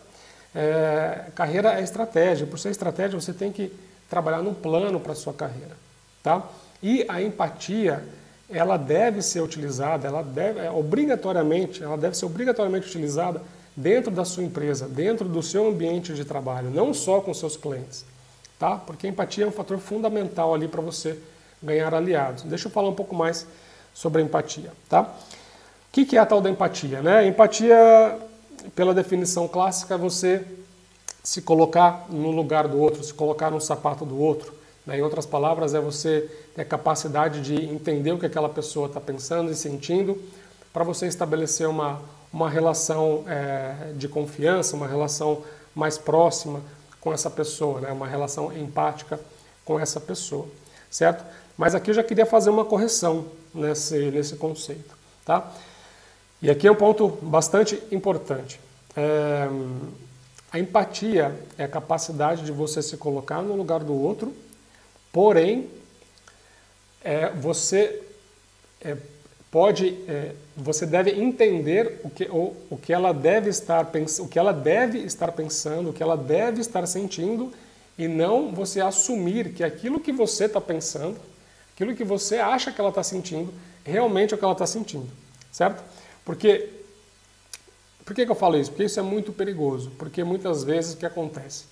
É, carreira é estratégia. Por ser estratégia, você tem que trabalhar num plano para a sua carreira, tá? E a empatia, ela deve ser utilizada, ela deve, é, obrigatoriamente, ela deve ser obrigatoriamente utilizada dentro da sua empresa, dentro do seu ambiente de trabalho, não só com seus clientes, tá? Porque a empatia é um fator fundamental ali para você ganhar aliados. Deixa eu falar um pouco mais sobre a empatia, tá? O que é a tal da empatia? Né? Empatia, pela definição clássica, é você se colocar no lugar do outro, se colocar no sapato do outro. Né? Em outras palavras, é você ter a capacidade de entender o que aquela pessoa está pensando e sentindo para você estabelecer uma, uma relação é, de confiança, uma relação mais próxima com essa pessoa, né? uma relação empática com essa pessoa, certo? Mas aqui eu já queria fazer uma correção nesse, nesse conceito. Tá? E aqui é um ponto bastante importante. É, a empatia é a capacidade de você se colocar no lugar do outro, porém, é, você é, pode, é, você deve entender o que, o, o, que ela deve estar o que ela deve estar pensando, o que ela deve estar sentindo, e não você assumir que aquilo que você está pensando Aquilo que você acha que ela está sentindo, realmente é o que ela está sentindo, certo? Porque, por que, que eu falo isso? Porque isso é muito perigoso, porque muitas vezes o que acontece?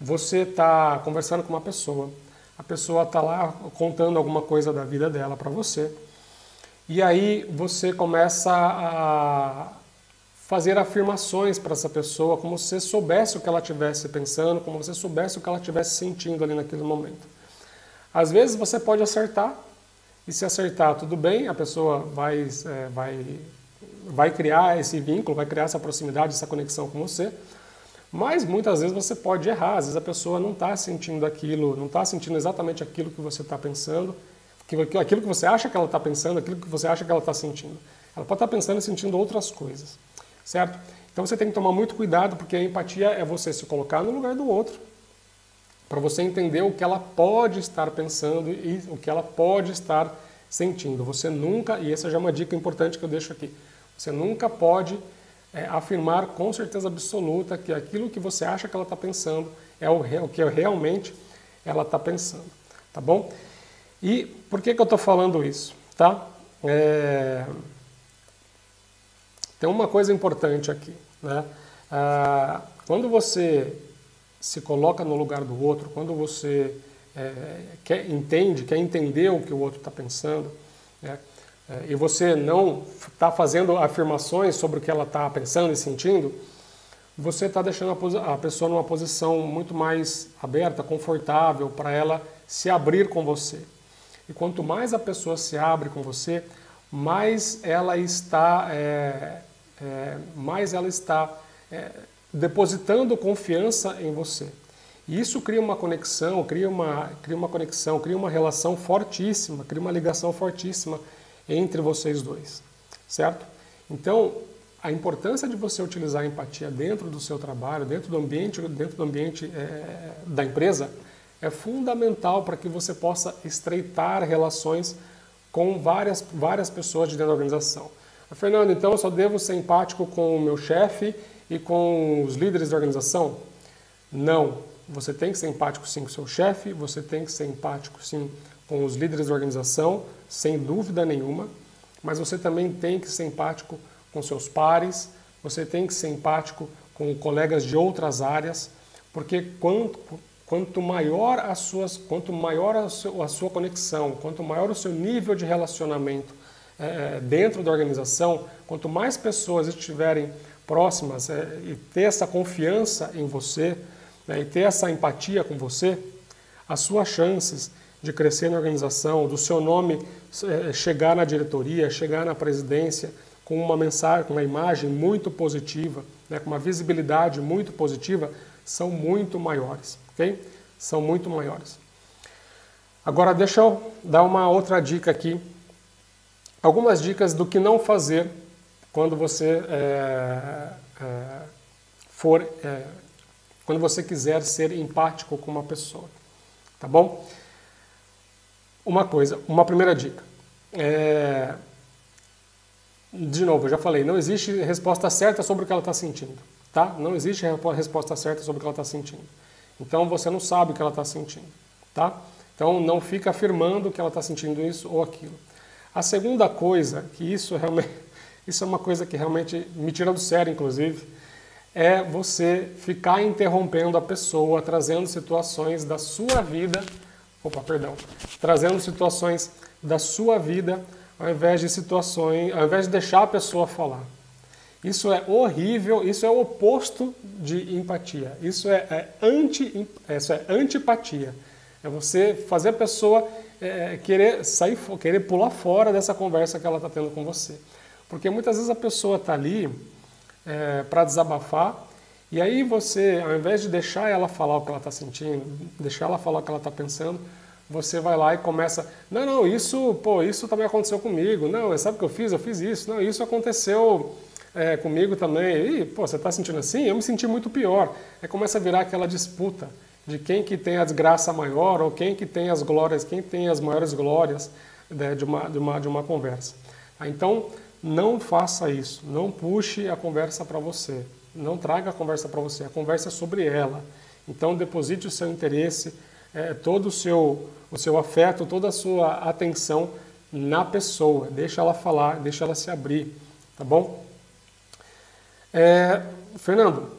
Você está conversando com uma pessoa, a pessoa está lá contando alguma coisa da vida dela para você, e aí você começa a fazer afirmações para essa pessoa, como se você soubesse o que ela estivesse pensando, como se você soubesse o que ela estivesse sentindo ali naquele momento. Às vezes você pode acertar, e se acertar, tudo bem, a pessoa vai, é, vai, vai criar esse vínculo, vai criar essa proximidade, essa conexão com você. Mas muitas vezes você pode errar, às vezes a pessoa não está sentindo aquilo, não está sentindo exatamente aquilo que você está pensando, aquilo que você acha que ela está pensando, aquilo que você acha que ela está sentindo. Ela pode estar tá pensando e sentindo outras coisas, certo? Então você tem que tomar muito cuidado, porque a empatia é você se colocar no lugar do outro para você entender o que ela pode estar pensando e o que ela pode estar sentindo. Você nunca, e essa já é uma dica importante que eu deixo aqui, você nunca pode é, afirmar com certeza absoluta que aquilo que você acha que ela está pensando é o, o, que realmente ela está pensando, tá bom? E por que, que eu estou falando isso, tá? É... Tem uma coisa importante aqui, né? Ah, quando você se coloca no lugar do outro, quando você é, quer, entende, quer entender o que o outro está pensando, né? É, e você não está fazendo afirmações sobre o que ela está pensando e sentindo, você está deixando a, a pessoa numa posição muito mais aberta, confortável, para ela se abrir com você. E quanto mais a pessoa se abre com você, mais ela está, é, é, mais ela está é, depositando confiança em você. E isso cria uma conexão, cria uma, cria uma conexão, cria uma relação fortíssima, cria uma ligação fortíssima entre vocês dois, certo? Então, a importância de você utilizar a empatia dentro do seu trabalho, dentro do ambiente, dentro do ambiente é, da empresa, é fundamental para que você possa estreitar relações com várias, várias pessoas de dentro da organização. Fernando, então eu só devo ser empático com o meu chefe e com os líderes da organização? Não. Você tem que ser empático sim com o seu chefe, você tem que ser empático sim com os líderes da organização, sem dúvida nenhuma, mas você também tem que ser empático com seus pares, você tem que ser empático com colegas de outras áreas, porque quanto, quanto maior, as suas, quanto maior a, sua conexão, quanto maior o seu nível de relacionamento é, dentro da organização, quanto mais pessoas estiverem próximas é, e ter essa confiança em você, né, e ter essa empatia com você, as suas chances de crescer na organização, do seu nome é, chegar na diretoria, chegar na presidência com uma mensagem, com uma imagem muito positiva, né, com uma visibilidade muito positiva, são muito maiores, ok? São muito maiores. Agora deixa eu dar uma outra dica aqui, algumas dicas do que não fazer quando você é, é, for é, quando você quiser ser empático com uma pessoa. Tá bom? Uma coisa, uma primeira dica. É... De novo, eu já falei, não existe resposta certa sobre o que ela está sentindo. Tá? Não existe resposta certa sobre o que ela está sentindo. Então você não sabe o que ela está sentindo. Tá? Então não fica afirmando que ela está sentindo isso ou aquilo. A segunda coisa, que isso realmente, isso é uma coisa que realmente me tira do sério, inclusive, é você ficar interrompendo a pessoa, trazendo situações da sua vida, opa, perdão, trazendo situações da sua vida ao invés de situações, ao invés de deixar a pessoa falar. Isso é horrível, isso é o oposto de empatia. Isso é, é anti, isso é antipatia. É você fazer a pessoa é, querer sair, querer pular fora dessa conversa que ela está tendo com você. Porque muitas vezes a pessoa está ali é, para desabafar. E aí você, ao invés de deixar ela falar o que ela está sentindo, deixar ela falar o que ela está pensando, você vai lá e começa, não, não, isso, pô, isso também aconteceu comigo. Não, sabe o que eu fiz? Eu fiz isso. Não, isso aconteceu é, comigo também. E, pô, você está sentindo assim? Eu me senti muito pior. Aí começa a virar aquela disputa de quem que tem a desgraça maior ou quem que tem as glórias, quem tem as maiores glórias né, de, uma, de, uma, de uma conversa. Então, não faça isso, não puxe a conversa para você, não traga a conversa para você, a conversa é sobre ela. Então deposite o seu interesse, é, todo o seu, o seu afeto, toda a sua atenção na pessoa, deixa ela falar, deixa ela se abrir, tá bom? É, Fernando,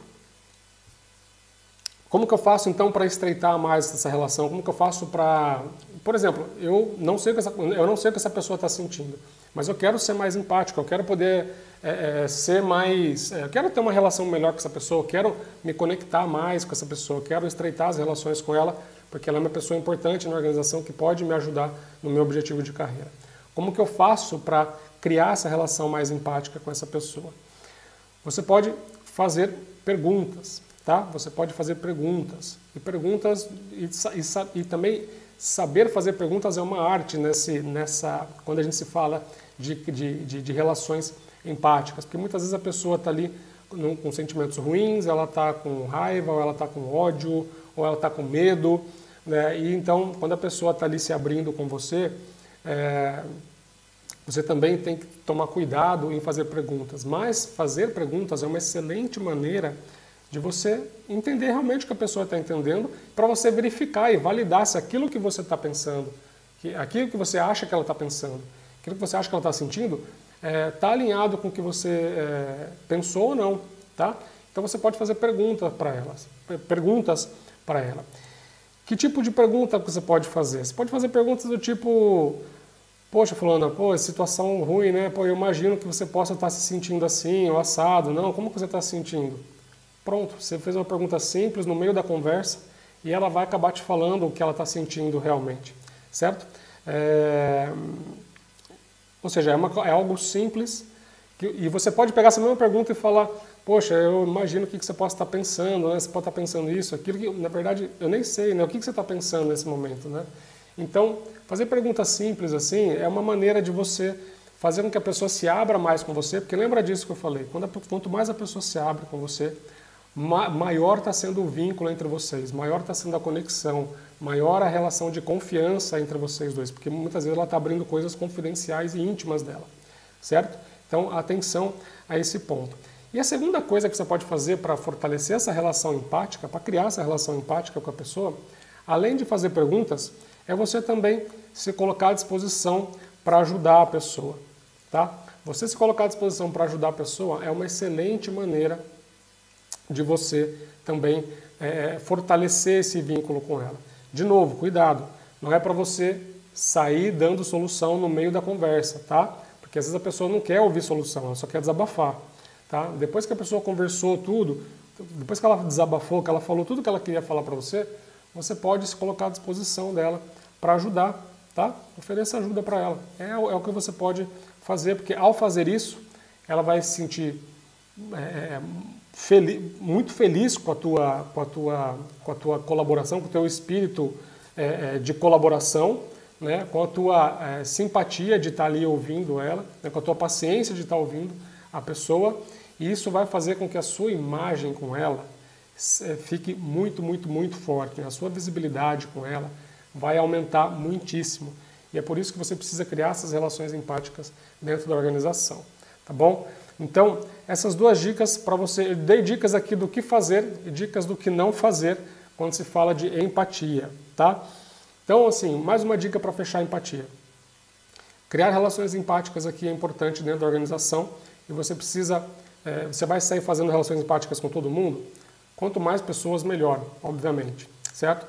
como que eu faço então para estreitar mais essa relação? Como que eu faço para, por exemplo, eu não sei o que essa, eu não sei o que essa pessoa está sentindo. Mas eu quero ser mais empático, eu quero poder é, é, ser mais. É, eu quero ter uma relação melhor com essa pessoa, eu quero me conectar mais com essa pessoa, eu quero estreitar as relações com ela, porque ela é uma pessoa importante na organização que pode me ajudar no meu objetivo de carreira. Como que eu faço para criar essa relação mais empática com essa pessoa? Você pode fazer perguntas, tá? Você pode fazer perguntas. E perguntas e, e, e também saber fazer perguntas é uma arte nesse, nessa, quando a gente se fala de, de, de, de relações empáticas, porque muitas vezes a pessoa está ali com, com sentimentos ruins, ela está com raiva, ou ela está com ódio, ou ela está com medo, né? e então quando a pessoa está ali se abrindo com você, é, você também tem que tomar cuidado em fazer perguntas, mas fazer perguntas é uma excelente maneira de você entender realmente o que a pessoa está entendendo, para você verificar e validar se aquilo que você está pensando, que aquilo que você acha que ela está pensando, aquilo que você acha que ela está sentindo, está é, tá alinhado com o que você é, pensou ou não, tá? Então você pode fazer perguntas para elas, perguntas para ela. Que tipo de pergunta você pode fazer? Você pode fazer perguntas do tipo: Poxa, Fulana, pô, situação ruim, né? Pô, eu imagino que você possa estar se sentindo assim ou assado. Não, como que você está se sentindo? Pronto, você fez uma pergunta simples no meio da conversa e ela vai acabar te falando o que ela está sentindo realmente, certo? É... Ou seja, é, uma, é algo simples que, e você pode pegar essa mesma pergunta e falar, poxa, eu imagino o que, que você possa estar pensando, né? Você pode estar pensando isso, aquilo que, na verdade, eu nem sei, né? O que, que você está pensando nesse momento, né? Então, fazer perguntas simples assim é uma maneira de você fazer com que a pessoa se abra mais com você, porque lembra disso que eu falei, quando a, quanto mais a pessoa se abre com você, maior está sendo o vínculo entre vocês, maior está sendo a conexão, maior a relação de confiança entre vocês dois, porque muitas vezes ela está abrindo coisas confidenciais e íntimas dela, certo? Então, atenção a esse ponto. E a segunda coisa que você pode fazer para fortalecer essa relação empática, para criar essa relação empática com a pessoa, além de fazer perguntas, é você também se colocar à disposição para ajudar a pessoa, tá? Você se colocar à disposição para ajudar a pessoa é uma excelente maneira de você também é, fortalecer esse vínculo com ela. De novo, cuidado, não é para você sair dando solução no meio da conversa, tá? Porque às vezes a pessoa não quer ouvir solução, ela só quer desabafar, tá? Depois que a pessoa conversou tudo, depois que ela desabafou, que ela falou tudo que ela queria falar para você, você pode se colocar à disposição dela para ajudar, tá? Ofereça ajuda para ela. É, é, o que você pode fazer, porque ao fazer isso, ela vai se sentir é, é feliz, muito feliz com a, tua, com, a tua, com a tua colaboração, com o teu espírito é, é, de colaboração, né? com a tua é, simpatia de estar tá ali ouvindo ela, né? com a tua paciência de estar tá ouvindo a pessoa, e isso vai fazer com que a sua imagem com ela fique muito, muito, muito forte. Né? A sua visibilidade com ela vai aumentar muitíssimo. E é por isso que você precisa criar essas relações empáticas dentro da organização. Tá bom? Então, essas duas dicas para você, eu dei dicas aqui do que fazer e dicas do que não fazer quando se fala de empatia, tá? Então, assim, mais uma dica para fechar a empatia. Criar relações empáticas aqui é importante dentro da organização e você precisa, é, você vai sair fazendo relações empáticas com todo mundo? Quanto mais pessoas, melhor, obviamente, certo?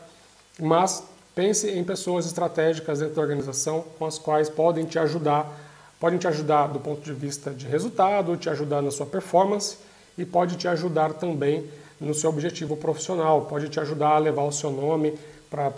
Mas pense em pessoas estratégicas dentro da organização com as quais podem te ajudar, podem te ajudar do ponto de vista de resultado, te ajudar na sua performance e pode te ajudar também no seu objetivo profissional, pode te ajudar a levar o seu nome para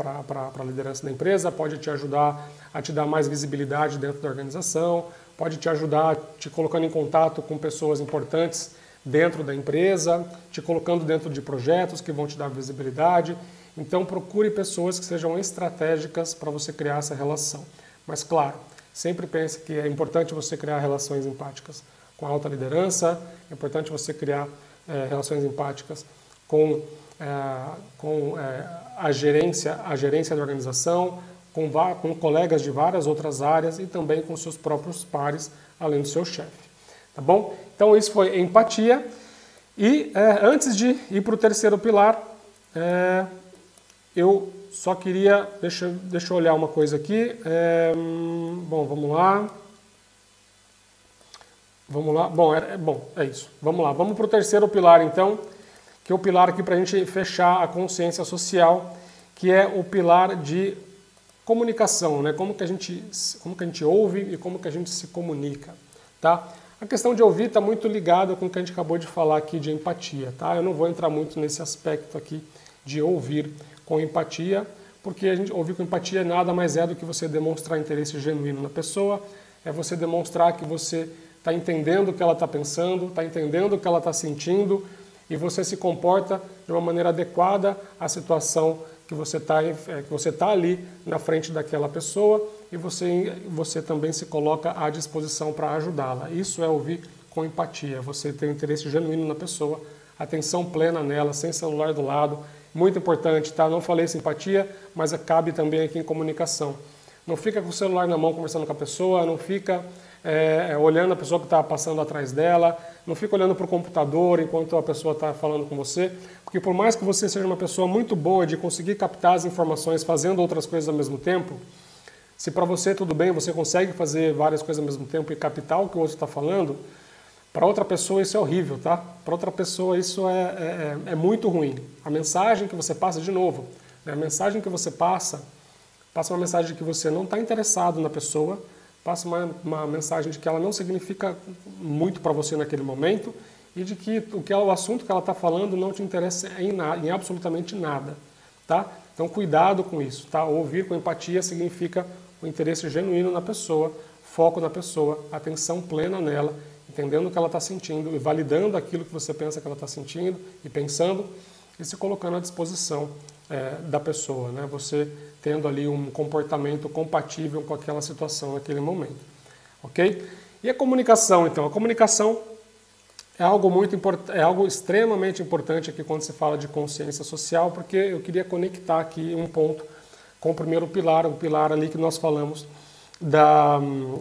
a liderança da empresa, pode te ajudar a te dar mais visibilidade dentro da organização, pode te ajudar te colocando em contato com pessoas importantes dentro da empresa, te colocando dentro de projetos que vão te dar visibilidade. Então procure pessoas que sejam estratégicas para você criar essa relação. Mas claro, sempre pense que é importante você criar relações empáticas com a alta liderança, é importante você criar é, relações empáticas com, é, com é, a, gerência, a gerência da organização, com, com colegas de várias outras áreas e também com seus próprios pares, além do seu chefe. Tá bom? Então isso foi empatia. E é, antes de ir para o terceiro pilar, é, eu só queria, deixa, deixa eu olhar uma coisa aqui. É, bom, vamos lá. Vamos lá. Bom é, bom, é isso. Vamos lá. Vamos para o terceiro pilar, então, que é o pilar aqui para a gente fechar a consciência social, que é o pilar de comunicação, né? Como que a gente, como que a gente ouve e como que a gente se comunica, tá? A questão de ouvir está muito ligada com o que a gente acabou de falar aqui de empatia, tá? Eu não vou entrar muito nesse aspecto aqui de ouvir com empatia, porque a gente ouvir com empatia nada mais é do que você demonstrar interesse genuíno na pessoa, é você demonstrar que você está entendendo o que ela está pensando, está entendendo o que ela está sentindo e você se comporta de uma maneira adequada à situação que você está é, que você tá ali na frente daquela pessoa e você você também se coloca à disposição para ajudá-la. Isso é ouvir com empatia. Você tem interesse genuíno na pessoa, atenção plena nela, sem celular do lado muito importante, tá? Não falei simpatia, mas cabe também aqui em comunicação. Não fica com o celular na mão conversando com a pessoa, não fica é, olhando a pessoa que está passando atrás dela, não fica olhando para o computador enquanto a pessoa está falando com você, porque por mais que você seja uma pessoa muito boa de conseguir captar as informações fazendo outras coisas ao mesmo tempo, se para você tudo bem, você consegue fazer várias coisas ao mesmo tempo e captar o que o outro está falando, para outra pessoa isso é horrível, tá? Para outra pessoa isso é, é, é, é, muito ruim. A mensagem que você passa, de novo, Né? A mensagem que você passa, passa uma mensagem de que você não está interessado na pessoa, passa uma, uma mensagem de que ela não significa muito para você naquele momento e de que o, que ela, o assunto que ela está falando não te interessa em, na, em absolutamente nada, tá? Então cuidado com isso, tá? Ouvir com empatia significa o interesse genuíno na pessoa, foco na pessoa, atenção plena nela, entendendo o que ela está sentindo e validando aquilo que você pensa que ela está sentindo e pensando e se colocando à disposição é, da pessoa, né? Você tendo ali um comportamento compatível com aquela situação naquele momento, ok? E a comunicação, então, a comunicação é algo muito é algo extremamente importante aqui quando se fala de consciência social, porque eu queria conectar aqui um ponto com o primeiro pilar, o pilar ali que nós falamos da,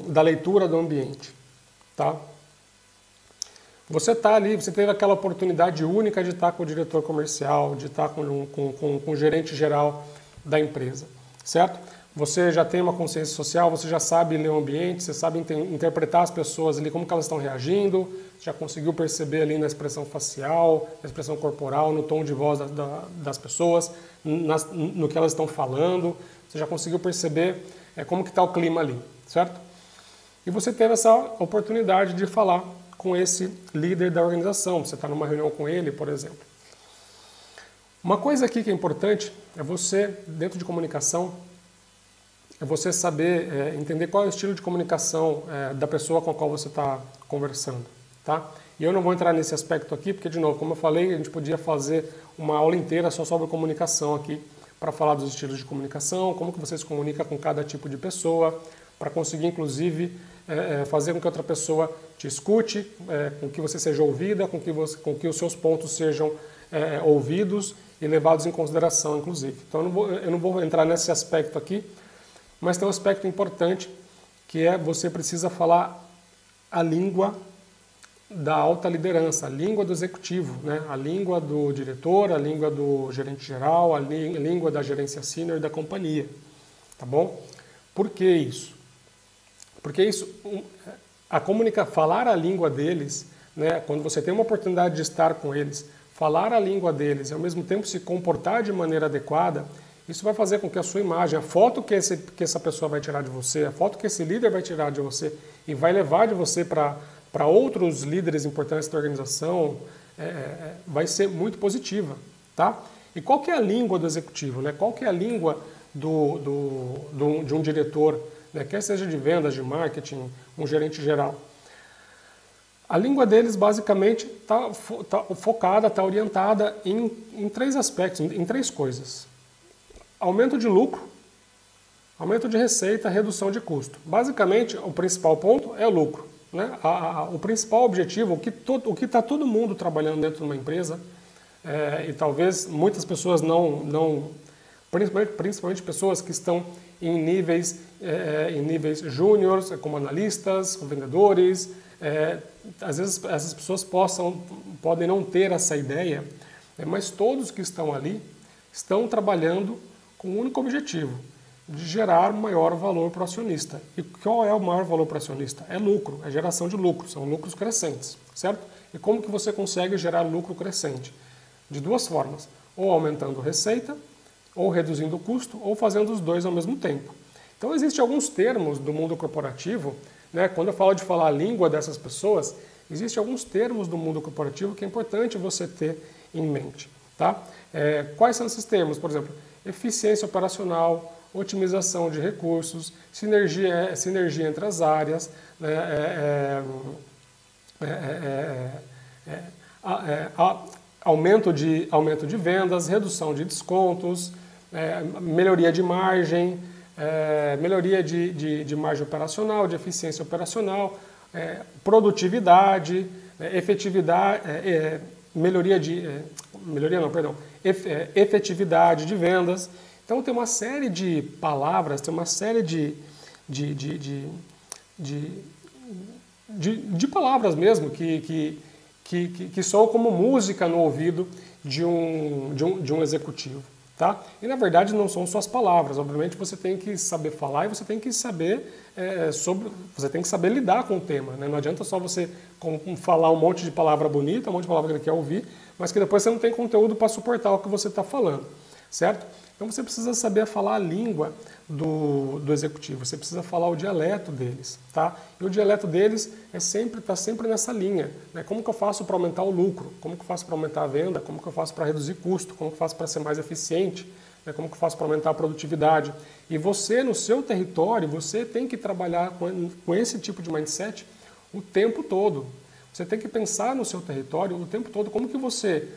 da leitura do ambiente, tá? Você está ali, você teve aquela oportunidade única de estar com o diretor comercial, de estar com, com, com, com o gerente geral da empresa, certo? Você já tem uma consciência social, você já sabe ler o ambiente, você sabe interpretar as pessoas ali, como elas estão reagindo, já conseguiu perceber ali na expressão facial, na expressão corporal, no tom de voz da, da, das pessoas, nas, no que elas estão falando, você já conseguiu perceber é, como que está o clima ali, certo? E você teve essa oportunidade de falar com esse líder da organização, você está numa reunião com ele, por exemplo. Uma coisa aqui que é importante é você, dentro de comunicação, é você saber é, entender qual é o estilo de comunicação é, da pessoa com a qual você está conversando. Tá? E eu não vou entrar nesse aspecto aqui, porque, de novo, como eu falei, a gente podia fazer uma aula inteira só sobre comunicação aqui, para falar dos estilos de comunicação, como que você se comunica com cada tipo de pessoa, para conseguir, inclusive, é, fazer com que outra pessoa te escute, é, com que você seja ouvida, com que, você, com que os seus pontos sejam é, ouvidos e levados em consideração, inclusive. Então, eu não, vou, eu não vou entrar nesse aspecto aqui, mas tem um aspecto importante, que é você precisa falar a língua da alta liderança, a língua do executivo, né? a língua do diretor, a língua do gerente geral, a língua da gerência senior da companhia. Tá bom? Por que isso? Porque isso, a comunica, falar a língua deles, né? quando você tem uma oportunidade de estar com eles, falar a língua deles e ao mesmo tempo se comportar de maneira adequada, isso vai fazer com que a sua imagem, a foto que, esse, que essa pessoa vai tirar de você, a foto que esse líder vai tirar de você e vai levar de você para outros líderes importantes da organização é, é, vai ser muito positiva, tá? E qual que é a língua do executivo, né? Qual que é a língua do, do, do de um diretor, né? quer seja de vendas, de marketing, um gerente geral? A língua deles basicamente está tá focada, está orientada em, em três aspectos, em, três coisas: aumento de lucro, aumento de receita, redução de custo. Basicamente, o principal ponto é o lucro. Né? A, a, o principal objetivo, o que está todo mundo trabalhando dentro de uma empresa, é, e talvez muitas pessoas não, não principalmente, principalmente pessoas que estão em níveis, é, em níveis júniores, como analistas, vendedores, é, às vezes essas pessoas possam, podem não ter essa ideia, né? mas todos que estão ali estão trabalhando com um único objetivo, de gerar maior valor para o acionista. E qual é o maior valor para o acionista? É lucro, é geração de lucro, são lucros crescentes, certo? E como que você consegue gerar lucro crescente? De duas formas, ou aumentando receita, ou reduzindo o custo, ou fazendo os dois ao mesmo tempo. Então existem alguns termos do mundo corporativo, né? quando eu falo de falar a língua dessas pessoas, existem alguns termos do mundo corporativo que é importante você ter em mente. Tá? É, quais são esses termos? Por exemplo, eficiência operacional, otimização de recursos, sinergia, sinergia entre as áreas, né, é, é, é, aumento, de, aumento de vendas, redução de descontos, melhoria de margem, melhoria de, de, de, margem operacional, de eficiência operacional, produtividade, efetividade, melhoria de melhoria não, perdão, efetividade de vendas. Então tem uma série de palavras, tem uma série de, de, de, de, de, palavras mesmo que, que, que, que, que soam como música no ouvido de um, de um, de um executivo. Tá? E na verdade não são suas palavras, obviamente você tem que saber falar e você tem que saber é, sobre, você tem que saber lidar com o tema. Né? Não adianta só você falar um monte de palavra bonita, um monte de palavra que ele quer ouvir, mas que depois você não tem conteúdo para suportar o que você está falando, certo? Então você precisa saber falar a língua do, do executivo, você precisa falar o dialeto deles, tá? E o dialeto deles é sempre está sempre nessa linha, né? Como que eu faço para aumentar o lucro? Como que eu faço para aumentar a venda? Como que eu faço para reduzir custo? Como que eu faço para ser mais eficiente? Né? Como que eu faço para aumentar a produtividade? E você no seu território, você tem que trabalhar com, com esse tipo de mindset o tempo todo. Você tem que pensar no seu território o tempo todo como que você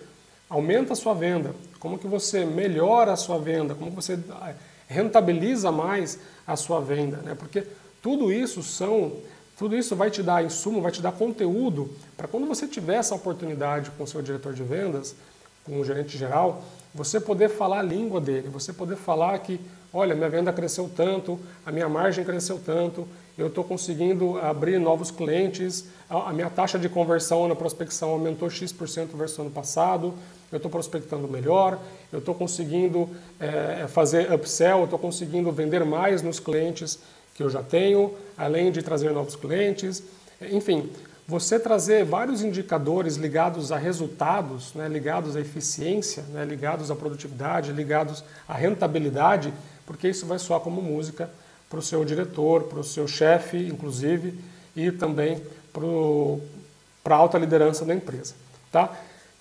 aumenta a sua venda, como que você melhora a sua venda, como que você eh, rentabiliza mais a sua venda, né? Porque tudo isso são, tudo isso vai te dar insumo, vai te dar conteúdo para quando você tiver essa oportunidade com o seu diretor de vendas, com o gerente geral, você poder falar a língua dele, você poder falar que, olha, minha venda cresceu tanto, a minha margem cresceu tanto, eu estou conseguindo abrir novos clientes, a minha taxa de conversão na prospecção aumentou X% versus ano passado, eu estou prospectando melhor, eu estou conseguindo é, fazer upsell, eu estou conseguindo vender mais nos clientes que eu já tenho, além de trazer novos clientes. Enfim, você trazer vários indicadores ligados a resultados, né, ligados à eficiência, né, ligados à produtividade, ligados à rentabilidade, porque isso vai soar como música para o seu diretor, para o seu chefe, inclusive, e também para a alta liderança da empresa. Tá?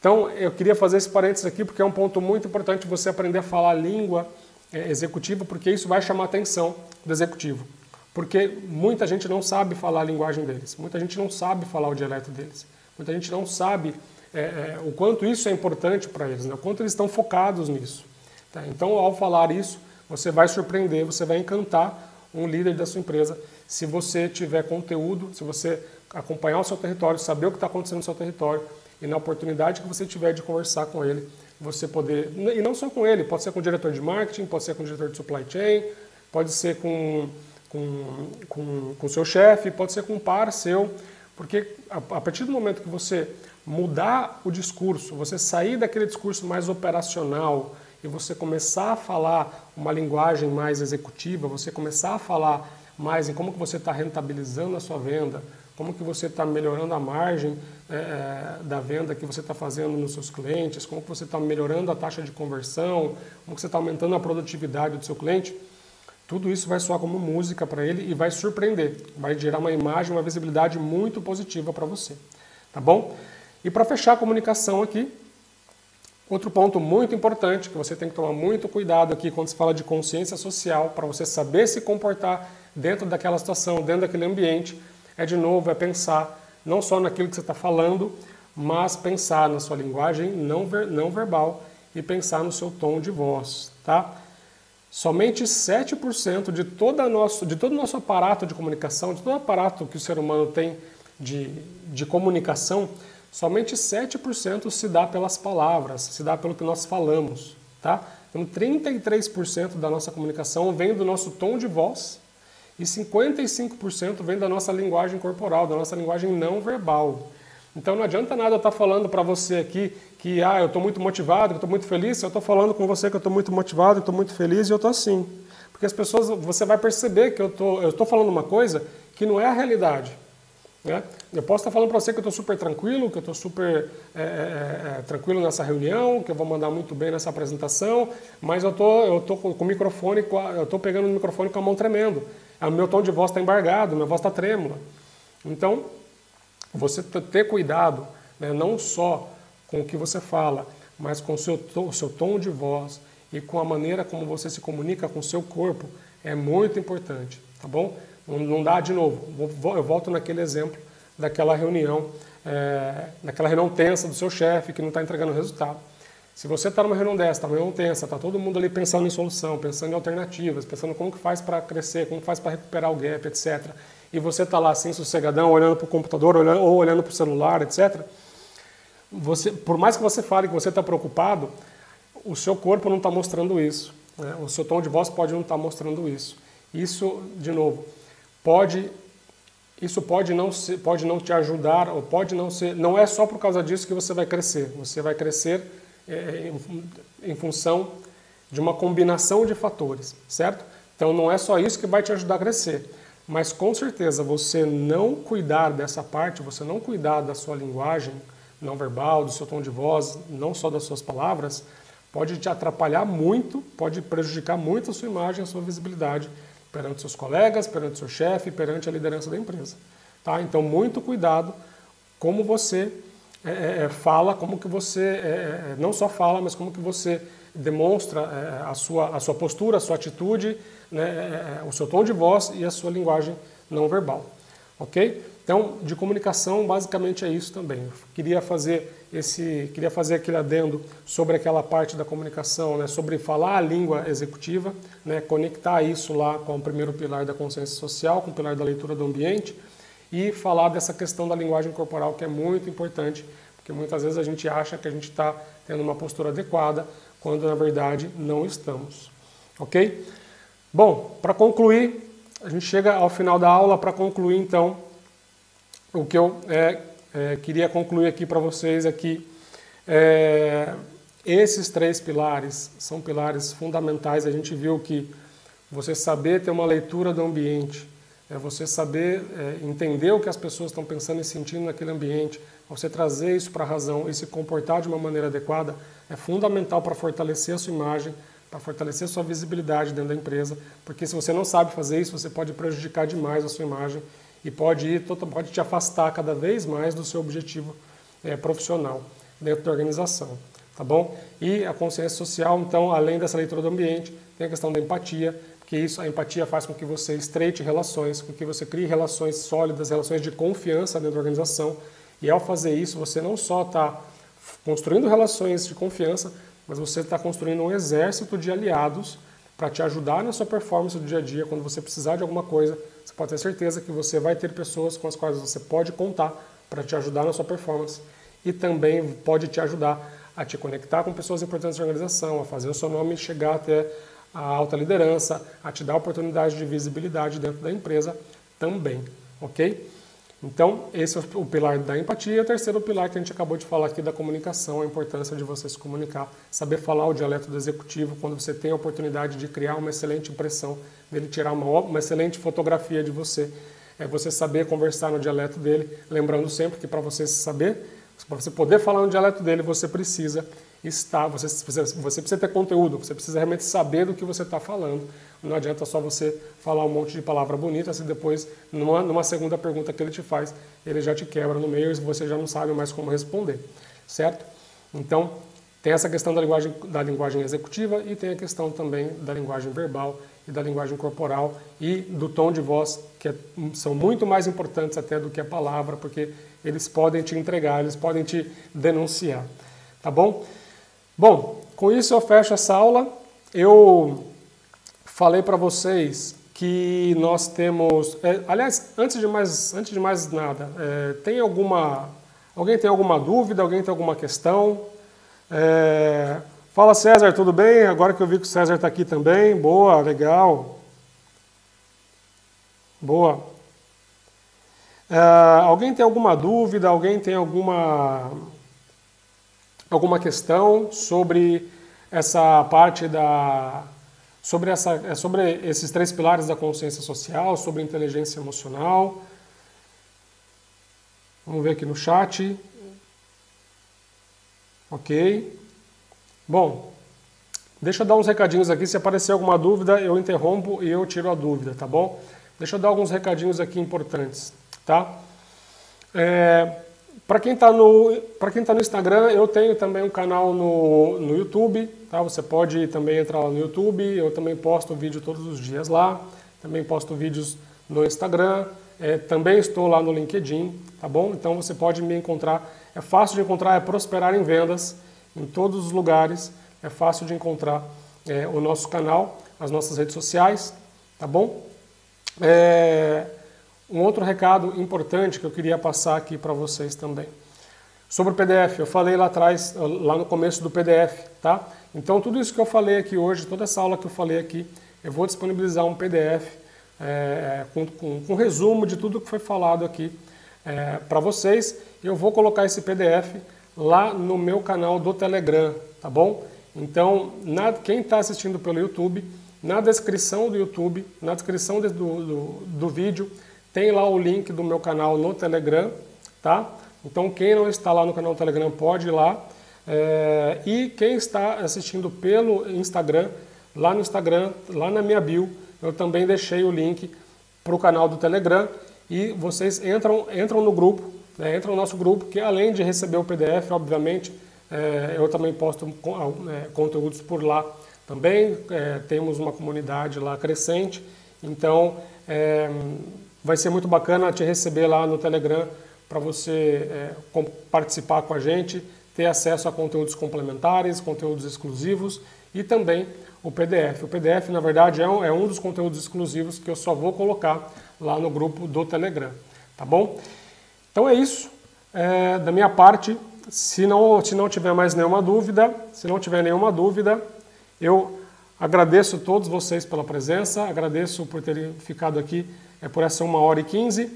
Então, eu queria fazer esse parênteses aqui porque é um ponto muito importante você aprender a falar a língua é, executiva, porque isso vai chamar a atenção do executivo. Porque muita gente não sabe falar a linguagem deles, muita gente não sabe falar o dialeto deles, muita gente não sabe é, é, o quanto isso é importante para eles, né? o quanto eles estão focados nisso. Tá? Então, ao falar isso, você vai surpreender, você vai encantar um líder da sua empresa se você tiver conteúdo, se você acompanhar o seu território, saber o que está acontecendo no seu território e na oportunidade que você tiver de conversar com ele, você poder, e não só com ele, pode ser com o diretor de marketing, pode ser com o diretor de supply chain, pode ser com com, com, com seu chefe, pode ser com um par seu, porque a, a partir do momento que você mudar o discurso, você sair daquele discurso mais operacional e você começar a falar uma linguagem mais executiva, você começar a falar mais em como que você está rentabilizando a sua venda, como que você está melhorando a margem é, é, da venda que você está fazendo nos seus clientes, como que você está melhorando a taxa de conversão, como que você está aumentando a produtividade do seu cliente, tudo isso vai soar como música para ele e vai surpreender, vai gerar uma imagem, uma visibilidade muito positiva para você, tá bom? E para fechar a comunicação aqui, outro ponto muito importante que você tem que tomar muito cuidado aqui quando se fala de consciência social, para você saber se comportar dentro daquela situação, dentro daquele ambiente, é de novo, é pensar não só naquilo que você está falando, mas pensar na sua linguagem não, ver, não verbal e pensar no seu tom de voz, tá? Somente 7% de, toda nosso, de todo o nosso aparato de comunicação, de todo o aparato que o ser humano tem de, de comunicação, somente 7% se dá pelas palavras, se dá pelo que nós falamos, tá? Então 33% da nossa comunicação vem do nosso tom de voz e 55% vem da nossa linguagem corporal, da nossa linguagem não verbal. Então não adianta nada eu estar falando para você aqui que ah, eu estou muito motivado, que eu estou muito feliz, eu estou falando com você que eu estou muito motivado, estou muito feliz e eu estou assim. Porque as pessoas, você vai perceber que eu tô, estou falando uma coisa que não é a realidade. Né? Eu posso estar falando para você que eu estou super tranquilo, que eu estou super é, é, é, tranquilo nessa reunião, que eu vou mandar muito bem nessa apresentação, mas eu tô, eu tô com o microfone, eu estou pegando o microfone com a mão tremendo. O meu tom de voz está embargado, minha voz está trêmula. Então, você ter cuidado, né, não só com o que você fala, mas com o seu, o seu tom de voz e com a maneira como você se comunica com o seu corpo é muito importante, tá bom? Não, não dá de novo. Eu volto naquele exemplo daquela reunião, é, naquela reunião tensa do seu chefe que não está entregando resultado. Se você está numa reunião dessa, está numa reunião tensa, está todo mundo ali pensando em solução, pensando em alternativas, pensando como que faz para crescer, como faz para recuperar o gap, etc. E você está lá assim, sossegadão, olhando para o computador olhando, ou olhando para o celular, etc. Você, por mais que você fale que você está preocupado, o seu corpo não está mostrando isso. Né? O seu tom de voz pode não estar tá mostrando isso. Isso, de novo, pode isso pode não, ser, pode não te ajudar, ou pode não ser. Não é só por causa disso que você vai crescer. Você vai crescer é, em, em função de uma combinação de fatores, certo? Então não é só isso que vai te ajudar a crescer. Mas com certeza você não cuidar dessa parte, você não cuidar da sua linguagem não verbal, do seu tom de voz, não só das suas palavras, pode te atrapalhar muito, pode prejudicar muito a sua imagem, a sua visibilidade perante seus colegas, perante seu chefe, perante a liderança da empresa. Tá? Então, muito cuidado como você é, é, é fala, como que você é, não só fala, mas como que você demonstra a, sua, a sua postura, a sua atitude, né, o seu tom de voz e a sua linguagem não verbal. Ok? Então, de comunicação, basicamente é isso também. Eu queria fazer esse, queria fazer aquele adendo sobre aquela parte da comunicação, né, sobre falar a língua executiva, né, conectar isso lá com o primeiro pilar da consciência social, com o pilar da leitura do ambiente e falar dessa questão da linguagem corporal que é muito importante, porque muitas vezes a gente acha que a gente está tendo uma postura adequada, quando na verdade não estamos. Ok? Bom, para concluir, a gente chega ao final da aula para concluir então o que eu é, é, queria concluir aqui para vocês aqui. É, esses três pilares são pilares fundamentais. A gente viu que você saber ter uma leitura do ambiente, é você saber é, entender o que as pessoas estão pensando e sentindo naquele ambiente, você trazer isso para a razão e se comportar de uma maneira adequada, é fundamental para fortalecer a sua imagem, para fortalecer a sua visibilidade dentro da empresa, porque se você não sabe fazer isso, você pode prejudicar demais a sua imagem e pode, ir, pode te afastar cada vez mais do seu objetivo é, profissional dentro da organização. Tá bom? E a consciência social, então, além dessa leitura do ambiente, tem a questão da empatia, que isso, a empatia faz com que você estreite relações, com que você crie relações sólidas, relações de confiança dentro da organização. E ao fazer isso, você não só está construindo relações de confiança, mas você está construindo um exército de aliados para te ajudar na sua performance do dia a dia. Quando você precisar de alguma coisa, você pode ter certeza que você vai ter pessoas com as quais você pode contar para te ajudar na sua performance e também pode te ajudar a te conectar com pessoas importantes da organização, a fazer o seu nome chegar até a alta liderança, a te dar oportunidade de visibilidade dentro da empresa também, ok? Então, esse é o pilar da empatia. E o terceiro pilar que a gente acabou de falar aqui da comunicação, a importância de você se comunicar, saber falar o dialeto do executivo quando você tem a oportunidade de criar uma excelente impressão dele, tirar uma, uma excelente fotografia de você. É você saber conversar no dialeto dele, lembrando sempre que para você saber, para você poder falar no dialeto dele, você precisa estar, você, você precisa ter conteúdo, você precisa realmente saber do que você está falando. Não adianta só você falar um monte de palavra bonita se depois, numa, numa segunda pergunta que ele te faz, ele já te quebra no meio e você já não sabe mais como responder, certo? Então, tem essa questão da linguagem, da linguagem executiva e tem a questão também da linguagem verbal e da linguagem corporal e do tom de voz, que é, são muito mais importantes até do que a palavra, porque eles podem te entregar, eles podem te denunciar. Tá bom? Bom, com isso eu fecho essa aula. Eu falei para vocês que nós temos. É, aliás, antes de mais, antes de mais nada, é, tem alguma. Alguém tem alguma dúvida? Alguém tem alguma questão? É, fala César, tudo bem? Agora que eu vi que o César está aqui também. Boa, legal. Boa. É, alguém tem alguma dúvida? Alguém tem alguma alguma questão sobre essa parte da sobre, essa, é sobre esses três pilares da consciência social, sobre inteligência emocional. Vamos ver aqui no chat. Ok. Bom, deixa eu dar uns recadinhos aqui. Se aparecer alguma dúvida, eu interrompo e eu tiro a dúvida, tá bom? Deixa eu dar alguns recadinhos aqui importantes, tá? É, para quem está no, tá no Instagram, eu tenho também um canal no, no YouTube, tá? Você pode também entrar lá no YouTube, eu também posto vídeo todos os dias lá, também posto vídeos no Instagram, é, também estou lá no LinkedIn, tá bom? Então você pode me encontrar, é fácil de encontrar, é Prosperar em Vendas, em todos os lugares, é fácil de encontrar é, o nosso canal, as nossas redes sociais, tá bom? É, um outro recado importante que eu queria passar aqui para vocês também. Sobre o PDF, eu falei lá atrás, lá no começo do PDF, tá? Então tudo isso que eu falei aqui hoje, toda essa aula que eu falei aqui, eu vou disponibilizar um PDF é, com, com, com resumo de tudo que foi falado aqui é, para vocês. Eu vou colocar esse PDF lá no meu canal do Telegram, tá bom? Então, na, quem está assistindo pelo YouTube, na descrição do YouTube, na descrição do, do, do vídeo, tem lá o link do meu canal no Telegram, tá? Então quem não está lá no canal do Telegram pode ir lá. É, e quem está assistindo pelo Instagram, lá no Instagram, lá na minha bio, eu também deixei o link para o canal do Telegram e vocês entram, entram no grupo, né, entram no nosso grupo, que além de receber o PDF, obviamente, é, eu também posto é, conteúdos por lá também. É, temos uma comunidade lá crescente, então é, vai ser muito bacana te receber lá no Telegram para você é, participar com a gente, ter acesso a conteúdos complementares, conteúdos exclusivos e também o PDF. O PDF, na verdade, é um, é um dos conteúdos exclusivos que eu só vou colocar lá no grupo do Telegram, tá bom? Então é isso. É, da minha parte, se não, se não tiver mais nenhuma dúvida, se não tiver nenhuma dúvida, eu agradeço a todos vocês pela presença, agradeço por terem ficado aqui é, por essa uma hora e quinze.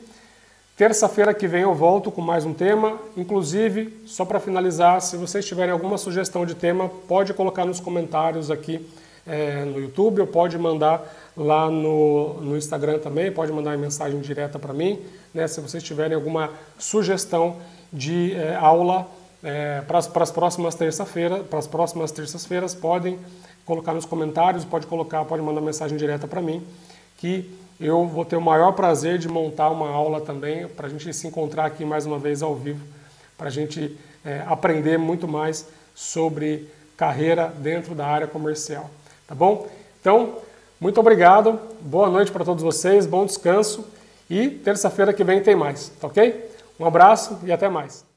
Terça-feira que vem eu volto com mais um tema. Inclusive, só para finalizar, se vocês tiverem alguma sugestão de tema, pode colocar nos comentários aqui é, no YouTube ou pode mandar lá no, no Instagram também, pode mandar uma mensagem direta para mim. Né, se vocês tiverem alguma sugestão de é, aula é, para as próximas terça-feiras, para as próximas terças-feiras, podem colocar nos comentários, pode colocar, pode mandar mensagem direta para mim, que eu vou ter o maior prazer de montar uma aula também para a gente se encontrar aqui mais uma vez ao vivo, para a gente é, aprender muito mais sobre carreira dentro da área comercial. Tá bom? Então, muito obrigado, boa noite para todos vocês, bom descanso e terça-feira que vem tem mais, tá ok? Um abraço e até mais.